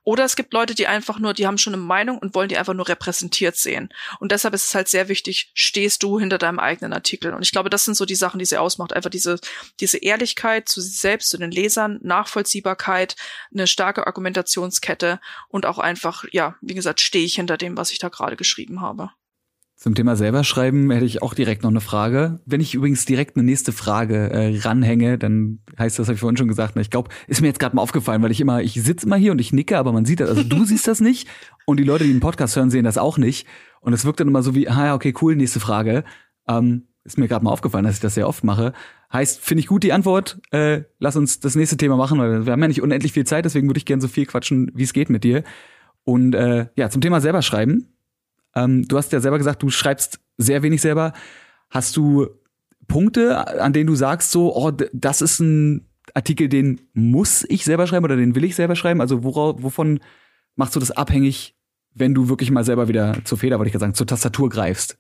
[SPEAKER 2] Oder es gibt Leute, die einfach nur, die haben schon eine Meinung und wollen die einfach nur repräsentiert sehen. Und deshalb ist es halt sehr wichtig, stehst du hinter deinem eigenen Artikel. Und ich glaube, das sind so die Sachen, die sie ausmacht. Einfach diese, diese Ehrlichkeit zu sich selbst, zu den Lesern, Nachvollziehbarkeit, eine starke Argumentationskette und auch einfach, ja, wie gesagt, stehe ich hinter dem, was ich da gerade geschrieben habe.
[SPEAKER 1] Zum Thema selber schreiben hätte ich auch direkt noch eine Frage. Wenn ich übrigens direkt eine nächste Frage äh, ranhänge, dann heißt das, habe ich vorhin schon gesagt, ne, ich glaube, ist mir jetzt gerade mal aufgefallen, weil ich immer, ich sitze immer hier und ich nicke, aber man sieht das, also du siehst das nicht und die Leute, die den Podcast hören, sehen das auch nicht. Und es wirkt dann immer so wie, ah ja, okay, cool, nächste Frage. Ähm, ist mir gerade mal aufgefallen, dass ich das sehr oft mache. Heißt, finde ich gut die Antwort. Äh, lass uns das nächste Thema machen, weil wir haben ja nicht unendlich viel Zeit, deswegen würde ich gerne so viel quatschen, wie es geht mit dir. Und äh, ja, zum Thema selber schreiben ähm, du hast ja selber gesagt, du schreibst sehr wenig selber. Hast du Punkte, an denen du sagst, so, oh, das ist ein Artikel, den muss ich selber schreiben oder den will ich selber schreiben? Also worauf, wovon machst du das abhängig, wenn du wirklich mal selber wieder zur Feder, wollte ich gerade sagen, zur Tastatur greifst?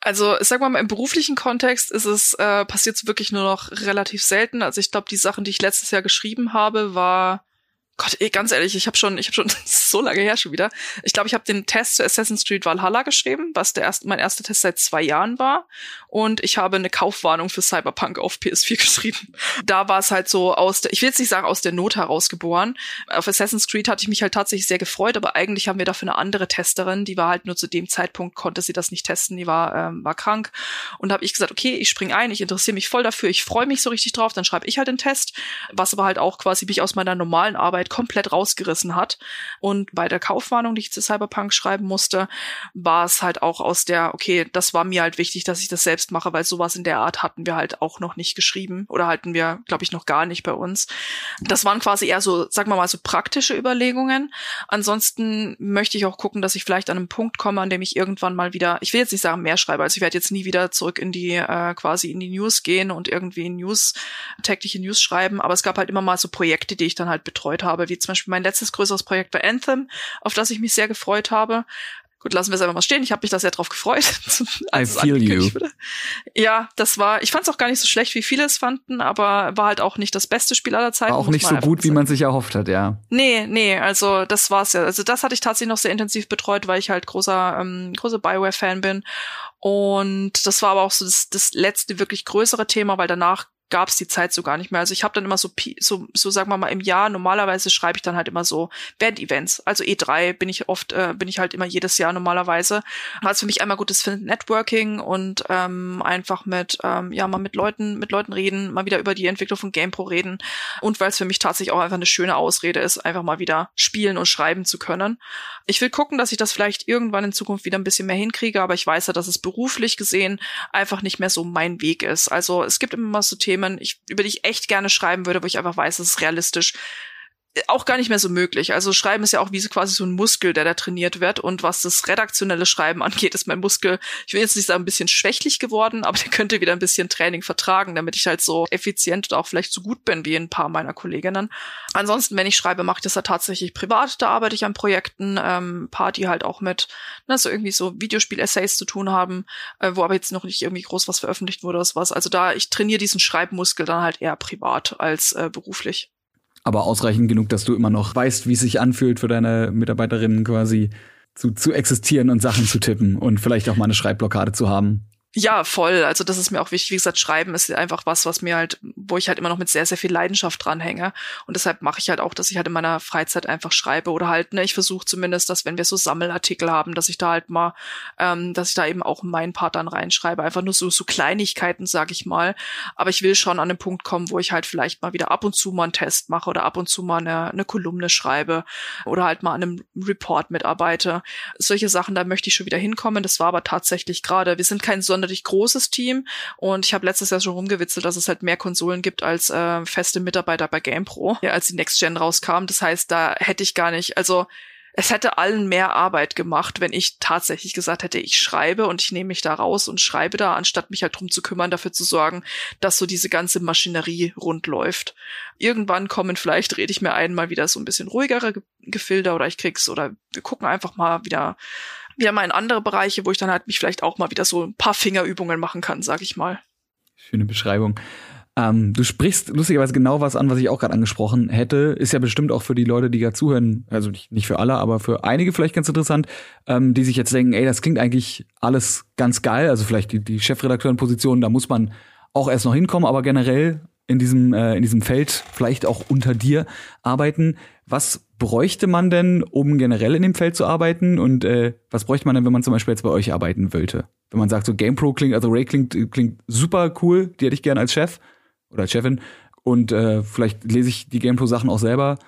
[SPEAKER 2] Also, ich sag mal, im beruflichen Kontext ist es, äh, passiert es wirklich nur noch relativ selten. Also ich glaube, die Sachen, die ich letztes Jahr geschrieben habe, war Gott, ey, ganz ehrlich, ich habe schon, ich habe schon so lange her schon wieder. Ich glaube, ich habe den Test zu Assassin's Creed Valhalla geschrieben, was der erste, mein erster Test seit zwei Jahren war. Und ich habe eine Kaufwarnung für Cyberpunk auf PS4 geschrieben. Da war es halt so aus der, ich will jetzt nicht sagen aus der Not heraus geboren. Auf Assassin's Creed hatte ich mich halt tatsächlich sehr gefreut, aber eigentlich haben wir dafür eine andere Testerin, die war halt nur zu dem Zeitpunkt konnte sie das nicht testen, die war ähm, war krank. Und habe ich gesagt, okay, ich spring ein, ich interessiere mich voll dafür, ich freue mich so richtig drauf, dann schreibe ich halt den Test, was aber halt auch quasi mich aus meiner normalen Arbeit komplett rausgerissen hat. Und bei der Kaufwarnung, die ich zu Cyberpunk schreiben musste, war es halt auch aus der, okay, das war mir halt wichtig, dass ich das selbst mache, weil sowas in der Art hatten wir halt auch noch nicht geschrieben oder hatten wir, glaube ich, noch gar nicht bei uns. Das waren quasi eher so, sagen wir mal, so praktische Überlegungen. Ansonsten möchte ich auch gucken, dass ich vielleicht an einem Punkt komme, an dem ich irgendwann mal wieder, ich will jetzt nicht sagen mehr schreibe, also ich werde jetzt nie wieder zurück in die, äh, quasi in die News gehen und irgendwie News, tägliche News schreiben, aber es gab halt immer mal so Projekte, die ich dann halt betreut habe, wie zum Beispiel mein letztes größeres Projekt war Anthem, auf das ich mich sehr gefreut habe. Gut, lassen wir es einfach mal stehen. Ich habe mich da sehr drauf gefreut.
[SPEAKER 1] I feel you.
[SPEAKER 2] Ja, das war, ich fand es auch gar nicht so schlecht, wie viele es fanden, aber war halt auch nicht das beste Spiel aller Zeiten.
[SPEAKER 1] War auch nicht so gut, wie man sich erhofft hat, ja.
[SPEAKER 2] Nee, nee, also das war's ja. Also das hatte ich tatsächlich noch sehr intensiv betreut, weil ich halt großer, ähm, großer Bioware-Fan bin. Und das war aber auch so das, das letzte wirklich größere Thema, weil danach gab es die Zeit so gar nicht mehr. Also ich habe dann immer so, so, so sagen wir mal im Jahr, normalerweise schreibe ich dann halt immer so Band-Events. Also E3 bin ich oft, äh, bin ich halt immer jedes Jahr normalerweise. War es für mich einmal gutes Networking und ähm, einfach mit, ähm, ja, mal mit Leuten, mit Leuten reden, mal wieder über die Entwicklung von GamePro reden. Und weil es für mich tatsächlich auch einfach eine schöne Ausrede ist, einfach mal wieder spielen und schreiben zu können. Ich will gucken, dass ich das vielleicht irgendwann in Zukunft wieder ein bisschen mehr hinkriege, aber ich weiß ja, dass es beruflich gesehen einfach nicht mehr so mein Weg ist. Also es gibt immer so Themen, Themen, ich, über die ich echt gerne schreiben würde, wo ich einfach weiß, es ist realistisch auch gar nicht mehr so möglich. Also Schreiben ist ja auch wie so quasi so ein Muskel, der da trainiert wird. Und was das redaktionelle Schreiben angeht, ist mein Muskel, ich will jetzt nicht sagen, ein bisschen schwächlich geworden, aber der könnte wieder ein bisschen Training vertragen, damit ich halt so effizient und auch vielleicht so gut bin wie ein paar meiner Kolleginnen. Ansonsten, wenn ich schreibe, mache ich das ja tatsächlich privat. Da arbeite ich an Projekten, ähm, paar, die halt auch mit ne, so irgendwie so Videospiel-Essays zu tun haben, äh, wo aber jetzt noch nicht irgendwie groß was veröffentlicht wurde oder was. Also da, ich trainiere diesen Schreibmuskel dann halt eher privat als äh, beruflich
[SPEAKER 1] aber ausreichend genug, dass du immer noch weißt, wie es sich anfühlt für deine Mitarbeiterinnen quasi zu, zu existieren und Sachen zu tippen und vielleicht auch mal eine Schreibblockade zu haben.
[SPEAKER 2] Ja, voll. Also das ist mir auch wichtig. Wie gesagt, Schreiben ist einfach was, was mir halt, wo ich halt immer noch mit sehr, sehr viel Leidenschaft dranhänge. Und deshalb mache ich halt auch, dass ich halt in meiner Freizeit einfach schreibe oder halt, ne, ich versuche zumindest, dass wenn wir so Sammelartikel haben, dass ich da halt mal, ähm, dass ich da eben auch meinen Part dann reinschreibe. Einfach nur so, so Kleinigkeiten, sag ich mal. Aber ich will schon an den Punkt kommen, wo ich halt vielleicht mal wieder ab und zu mal einen Test mache oder ab und zu mal eine, eine Kolumne schreibe oder halt mal an einem Report mitarbeite. Solche Sachen, da möchte ich schon wieder hinkommen. Das war aber tatsächlich gerade, wir sind kein Sonder sonderlich großes Team und ich habe letztes Jahr schon rumgewitzelt, dass es halt mehr Konsolen gibt als äh, feste Mitarbeiter bei GamePro, ja, als die Next Gen rauskam. Das heißt, da hätte ich gar nicht, also es hätte allen mehr Arbeit gemacht, wenn ich tatsächlich gesagt hätte, ich schreibe und ich nehme mich da raus und schreibe da, anstatt mich halt drum zu kümmern, dafür zu sorgen, dass so diese ganze Maschinerie rund läuft. Irgendwann kommen vielleicht, rede ich mir einmal wieder so ein bisschen ruhigere Gefilde oder ich krieg's oder wir gucken einfach mal wieder wieder mal in andere Bereiche, wo ich dann halt mich vielleicht auch mal wieder so ein paar Fingerübungen machen kann, sag ich mal.
[SPEAKER 1] Schöne Beschreibung. Ähm, du sprichst lustigerweise genau was an, was ich auch gerade angesprochen hätte. Ist ja bestimmt auch für die Leute, die gerade zuhören, also nicht, nicht für alle, aber für einige vielleicht ganz interessant, ähm, die sich jetzt denken, ey, das klingt eigentlich alles ganz geil. Also vielleicht die, die Chefredakteurenposition, da muss man auch erst noch hinkommen, aber generell in diesem, äh, in diesem Feld vielleicht auch unter dir arbeiten. Was bräuchte man denn, um generell in dem Feld zu arbeiten? Und äh, was bräuchte man denn, wenn man zum Beispiel jetzt bei euch arbeiten wollte? Wenn man sagt, so GamePro klingt, also Ray klingt, klingt super cool, die hätte ich gern als Chef oder als Chefin. Und äh, vielleicht lese ich die GamePro-Sachen auch selber.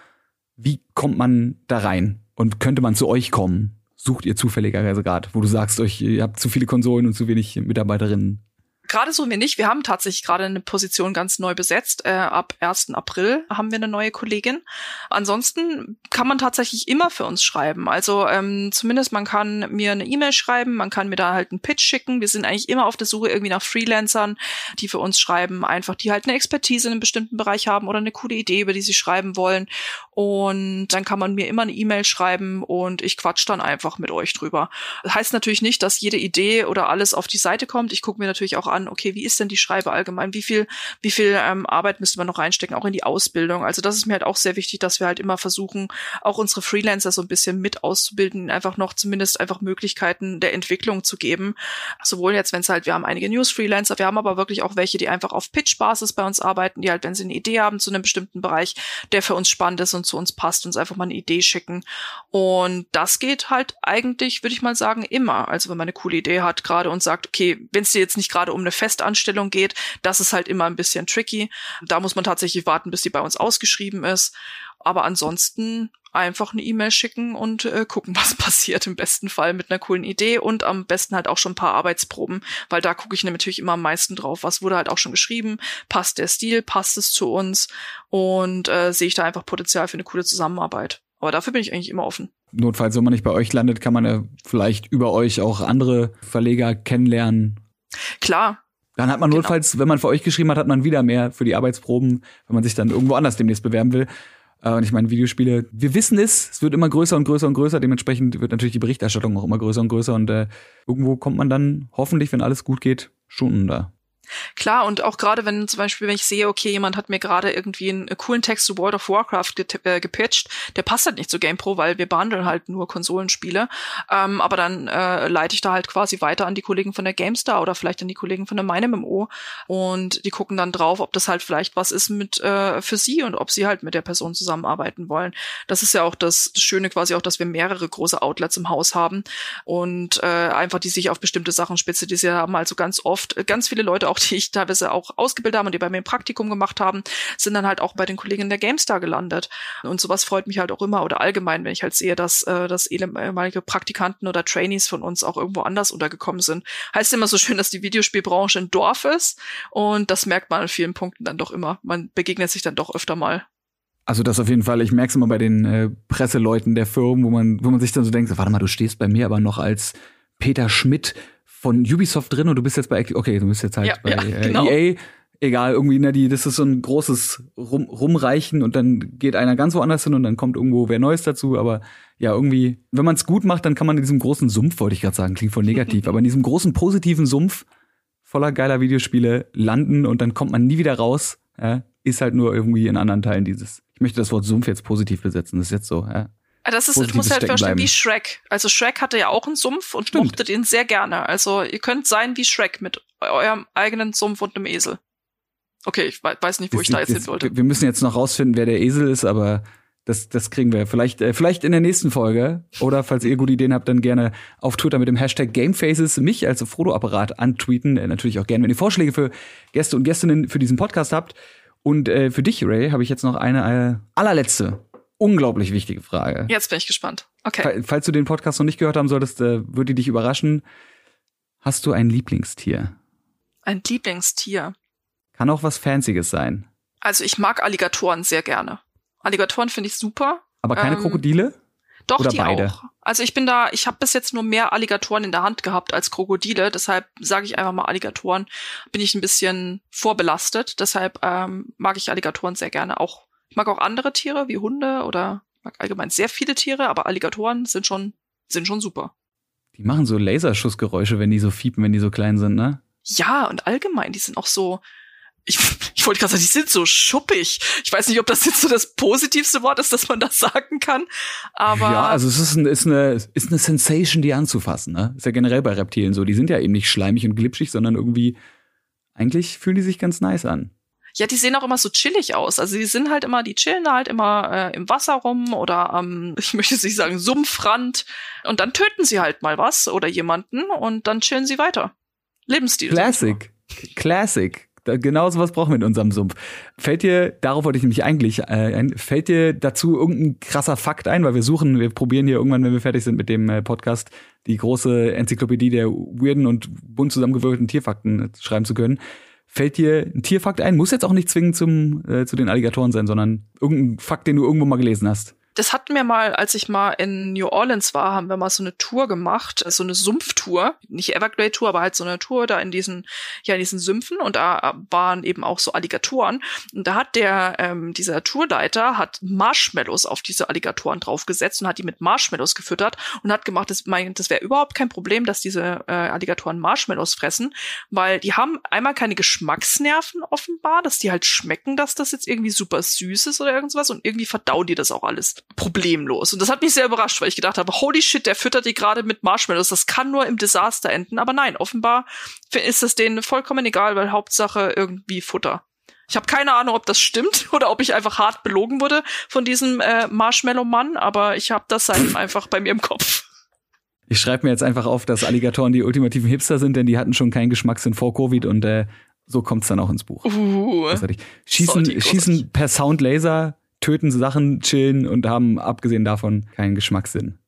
[SPEAKER 1] Wie kommt man da rein? Und könnte man zu euch kommen? Sucht ihr zufälligerweise gerade, wo du sagst, euch, ihr habt zu viele Konsolen und zu wenig Mitarbeiterinnen?
[SPEAKER 2] Gerade so wir nicht. Wir haben tatsächlich gerade eine Position ganz neu besetzt. Äh, ab 1. April haben wir eine neue Kollegin. Ansonsten kann man tatsächlich immer für uns schreiben. Also ähm, zumindest man kann mir eine E-Mail schreiben, man kann mir da halt einen Pitch schicken. Wir sind eigentlich immer auf der Suche irgendwie nach Freelancern, die für uns schreiben, einfach die halt eine Expertise in einem bestimmten Bereich haben oder eine coole Idee, über die sie schreiben wollen. Und dann kann man mir immer eine E-Mail schreiben und ich quatsch dann einfach mit euch drüber. Das heißt natürlich nicht, dass jede Idee oder alles auf die Seite kommt. Ich gucke mir natürlich auch an, an, okay, wie ist denn die Schreibe allgemein? Wie viel, wie viel ähm, Arbeit müsste man noch reinstecken, auch in die Ausbildung? Also das ist mir halt auch sehr wichtig, dass wir halt immer versuchen, auch unsere Freelancer so ein bisschen mit auszubilden, einfach noch zumindest einfach Möglichkeiten der Entwicklung zu geben. Sowohl jetzt, wenn es halt, wir haben einige News-Freelancer, wir haben aber wirklich auch welche, die einfach auf Pitch-Basis bei uns arbeiten, die halt, wenn sie eine Idee haben zu einem bestimmten Bereich, der für uns spannend ist und zu uns passt, uns einfach mal eine Idee schicken. Und das geht halt eigentlich, würde ich mal sagen, immer. Also wenn man eine coole Idee hat gerade und sagt, okay, wenn es dir jetzt nicht gerade um eine Festanstellung geht, das ist halt immer ein bisschen tricky. Da muss man tatsächlich warten, bis die bei uns ausgeschrieben ist. Aber ansonsten einfach eine E-Mail schicken und äh, gucken, was passiert. Im besten Fall mit einer coolen Idee und am besten halt auch schon ein paar Arbeitsproben, weil da gucke ich natürlich immer am meisten drauf. Was wurde halt auch schon geschrieben? Passt der Stil? Passt es zu uns? Und äh, sehe ich da einfach Potenzial für eine coole Zusammenarbeit. Aber dafür bin ich eigentlich immer offen.
[SPEAKER 1] Notfalls, wenn man nicht bei euch landet, kann man ja vielleicht über euch auch andere Verleger kennenlernen
[SPEAKER 2] Klar.
[SPEAKER 1] Dann hat man genau. notfalls, wenn man für euch geschrieben hat, hat man wieder mehr für die Arbeitsproben, wenn man sich dann irgendwo anders demnächst bewerben will. Äh, und ich meine, Videospiele, wir wissen es, es wird immer größer und größer und größer. Dementsprechend wird natürlich die Berichterstattung auch immer größer und größer. Und äh, irgendwo kommt man dann hoffentlich, wenn alles gut geht, schon da.
[SPEAKER 2] Klar, und auch gerade wenn zum Beispiel, wenn ich sehe, okay, jemand hat mir gerade irgendwie einen, coolen Text zu World of Warcraft äh, gepitcht, der passt halt nicht zu GamePro, weil wir behandeln halt nur Konsolenspiele. Ähm, aber dann äh, leite ich da halt quasi weiter an die Kollegen von der GameStar oder vielleicht an die Kollegen von der MeinMMO und die gucken dann drauf, ob das halt vielleicht was ist mit äh, für sie und ob sie halt mit der Person zusammenarbeiten wollen. Das ist ja auch das, Schöne quasi auch, dass wir mehrere große Outlets im Haus haben und äh, einfach die sich auf bestimmte Sachen spezialisiert haben. Also ganz oft, ganz viele Leute auch auch die ich teilweise auch ausgebildet habe und die bei mir ein Praktikum gemacht haben, sind dann halt auch bei den Kollegen der GameStar gelandet. Und sowas freut mich halt auch immer oder allgemein, wenn ich halt sehe, dass, äh, dass ehemalige Praktikanten oder Trainees von uns auch irgendwo anders untergekommen sind. Heißt immer so schön, dass die Videospielbranche ein Dorf ist und das merkt man an vielen Punkten dann doch immer. Man begegnet sich dann doch öfter mal.
[SPEAKER 1] Also das auf jeden Fall, ich merke es immer bei den äh, Presseleuten der Firmen, wo man, wo man sich dann so denkt, warte mal, du stehst bei mir aber noch als Peter Schmidt von Ubisoft drin und du bist jetzt bei, okay, du bist jetzt halt ja, bei ja, äh, genau. EA. Egal, irgendwie, ne, die, das ist so ein großes Rum, Rumreichen und dann geht einer ganz woanders hin und dann kommt irgendwo wer Neues dazu. Aber ja, irgendwie, wenn man es gut macht, dann kann man in diesem großen Sumpf, wollte ich gerade sagen, klingt voll negativ, aber in diesem großen positiven Sumpf voller geiler Videospiele landen und dann kommt man nie wieder raus. Ja, ist halt nur irgendwie in anderen Teilen dieses. Ich möchte das Wort Sumpf jetzt positiv besetzen, das ist jetzt so, ja.
[SPEAKER 2] Das ist, du musst halt verstehen, wie Shrek. Also Shrek hatte ja auch einen Sumpf und
[SPEAKER 1] Stimmt.
[SPEAKER 2] mochte den sehr gerne. Also ihr könnt sein wie Shrek mit eurem eigenen Sumpf und einem Esel. Okay, ich we- weiß nicht, wo ich da jetzt hin wollte.
[SPEAKER 1] Wir müssen jetzt noch rausfinden, wer der Esel ist, aber das, das kriegen wir vielleicht, äh, vielleicht in der nächsten Folge. Oder falls ihr gute Ideen habt, dann gerne auf Twitter mit dem Hashtag Gamefaces mich als Frodo-Apparat antweeten. Äh, natürlich auch gerne, wenn ihr Vorschläge für Gäste und Gästinnen für diesen Podcast habt. Und äh, für dich, Ray, habe ich jetzt noch eine äh, allerletzte, unglaublich wichtige Frage.
[SPEAKER 2] Jetzt bin ich gespannt. Okay.
[SPEAKER 1] Fall- Falls du den Podcast noch nicht gehört haben solltest, äh, würde dich überraschen. Hast du ein Lieblingstier?
[SPEAKER 2] Ein Lieblingstier.
[SPEAKER 1] Kann auch was Fancyes sein.
[SPEAKER 2] Also ich mag Alligatoren sehr gerne. Alligatoren finde ich super.
[SPEAKER 1] Aber keine
[SPEAKER 2] Ähm,
[SPEAKER 1] Krokodile?
[SPEAKER 2] Doch,
[SPEAKER 1] Oder
[SPEAKER 2] die
[SPEAKER 1] beide?
[SPEAKER 2] auch. Also ich bin da, ich habe bis jetzt nur mehr Alligatoren in der Hand gehabt als Krokodile, deshalb sage ich einfach mal Alligatoren. Bin ich ein bisschen vorbelastet, deshalb ähm, mag ich Alligatoren sehr gerne. Auch mag auch andere Tiere wie Hunde oder mag allgemein sehr viele Tiere, aber Alligatoren sind schon sind schon super.
[SPEAKER 1] Die machen so Laserschussgeräusche, wenn die so fiepen, wenn die so klein sind, ne?
[SPEAKER 2] Ja, und allgemein, die sind auch so. Ich, ich wollte gerade sagen, die sind so schuppig. Ich weiß nicht, ob das jetzt so das positivste Wort ist, dass man das sagen kann. Aber
[SPEAKER 1] ja, also es ist, ein, ist, eine, ist eine Sensation, die anzufassen, ne? Ist ja generell bei Reptilien so. Die sind ja eben nicht schleimig und glitschig, sondern irgendwie, eigentlich fühlen die sich ganz nice an.
[SPEAKER 2] Ja, die sehen auch immer so chillig aus. Also die sind halt immer, die chillen halt immer äh, im Wasser rum oder am, ich möchte jetzt nicht sagen, Sumpfrand. Und dann töten sie halt mal was oder jemanden und dann chillen sie weiter. Lebensstil.
[SPEAKER 1] Classic. Classic. Genau sowas brauchen wir in unserem Sumpf. Fällt dir, darauf wollte ich nämlich eigentlich äh, ein, fällt dir dazu irgendein krasser Fakt ein, weil wir suchen, wir probieren hier irgendwann, wenn wir fertig sind mit dem äh, Podcast, die große Enzyklopädie der weirden und bunt zusammengewürfelten Tierfakten schreiben zu können. Fällt dir ein Tierfakt ein? Muss jetzt auch nicht zwingend zum, äh, zu den Alligatoren sein, sondern irgendein Fakt, den du irgendwo mal gelesen hast.
[SPEAKER 2] Das hatten wir mal, als ich mal in New Orleans war, haben wir mal so eine Tour gemacht, so eine Sumpftour, nicht Everglade-Tour, aber halt so eine Tour da in diesen, ja, in diesen Sümpfen. Und da waren eben auch so Alligatoren. Und da hat der, ähm, dieser Tourleiter hat Marshmallows auf diese Alligatoren draufgesetzt und hat die mit Marshmallows gefüttert und hat gemacht, das, mein, das wäre überhaupt kein Problem, dass diese äh, Alligatoren Marshmallows fressen, weil die haben einmal keine Geschmacksnerven offenbar, dass die halt schmecken, dass das jetzt irgendwie super süß ist oder irgendwas und irgendwie verdauen die das auch alles problemlos. Und das hat mich sehr überrascht, weil ich gedacht habe, holy shit, der füttert die gerade mit Marshmallows, das kann nur im Desaster enden. Aber nein, offenbar ist es denen vollkommen egal, weil Hauptsache irgendwie Futter. Ich habe keine Ahnung, ob das stimmt oder ob ich einfach hart belogen wurde von diesem äh, Marshmallow-Mann, aber ich habe das seitdem einfach bei mir im Kopf.
[SPEAKER 1] Ich schreibe mir jetzt einfach auf, dass Alligatoren die ultimativen Hipster sind, denn die hatten schon keinen Geschmackssinn vor Covid und äh, so kommt's dann auch ins Buch.
[SPEAKER 2] Uh.
[SPEAKER 1] Schießen, schießen per Soundlaser, töten Sachen, chillen und haben abgesehen davon keinen Geschmackssinn.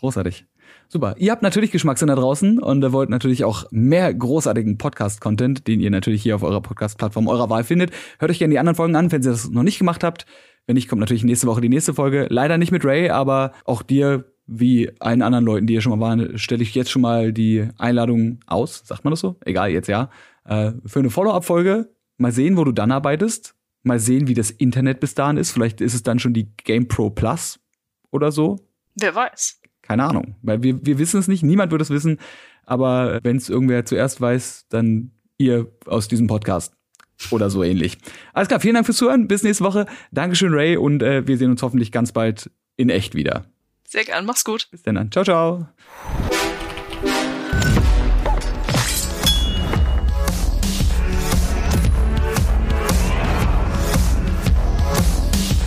[SPEAKER 1] Großartig. Super. Ihr habt natürlich Geschmackssinn da draußen und wollt natürlich auch mehr großartigen Podcast-Content, den ihr natürlich hier auf eurer Podcast-Plattform eurer Wahl findet. Hört euch gerne die anderen Folgen an, wenn ihr das noch nicht gemacht habt. Wenn nicht, kommt natürlich nächste Woche die nächste Folge. Leider nicht mit Ray, aber auch dir, wie allen anderen Leuten, die hier schon mal waren, stelle ich jetzt schon mal die Einladung aus. Sagt man das so? Egal, jetzt ja. Äh, für eine Follow-up-Folge. Mal sehen, wo du dann arbeitest. Mal sehen, wie das Internet bis dahin ist. Vielleicht ist es dann schon die Game Pro Plus oder so.
[SPEAKER 2] Wer weiß.
[SPEAKER 1] Keine Ahnung. Weil wir, wir wissen es nicht, niemand wird es wissen. Aber wenn es irgendwer zuerst weiß, dann ihr aus diesem Podcast. Oder so ähnlich. Alles klar, vielen Dank fürs Zuhören. Bis nächste Woche. Dankeschön, Ray. Und äh, wir sehen uns hoffentlich ganz bald in echt wieder.
[SPEAKER 2] Sehr gern, mach's gut.
[SPEAKER 1] Bis dann. Ciao, ciao.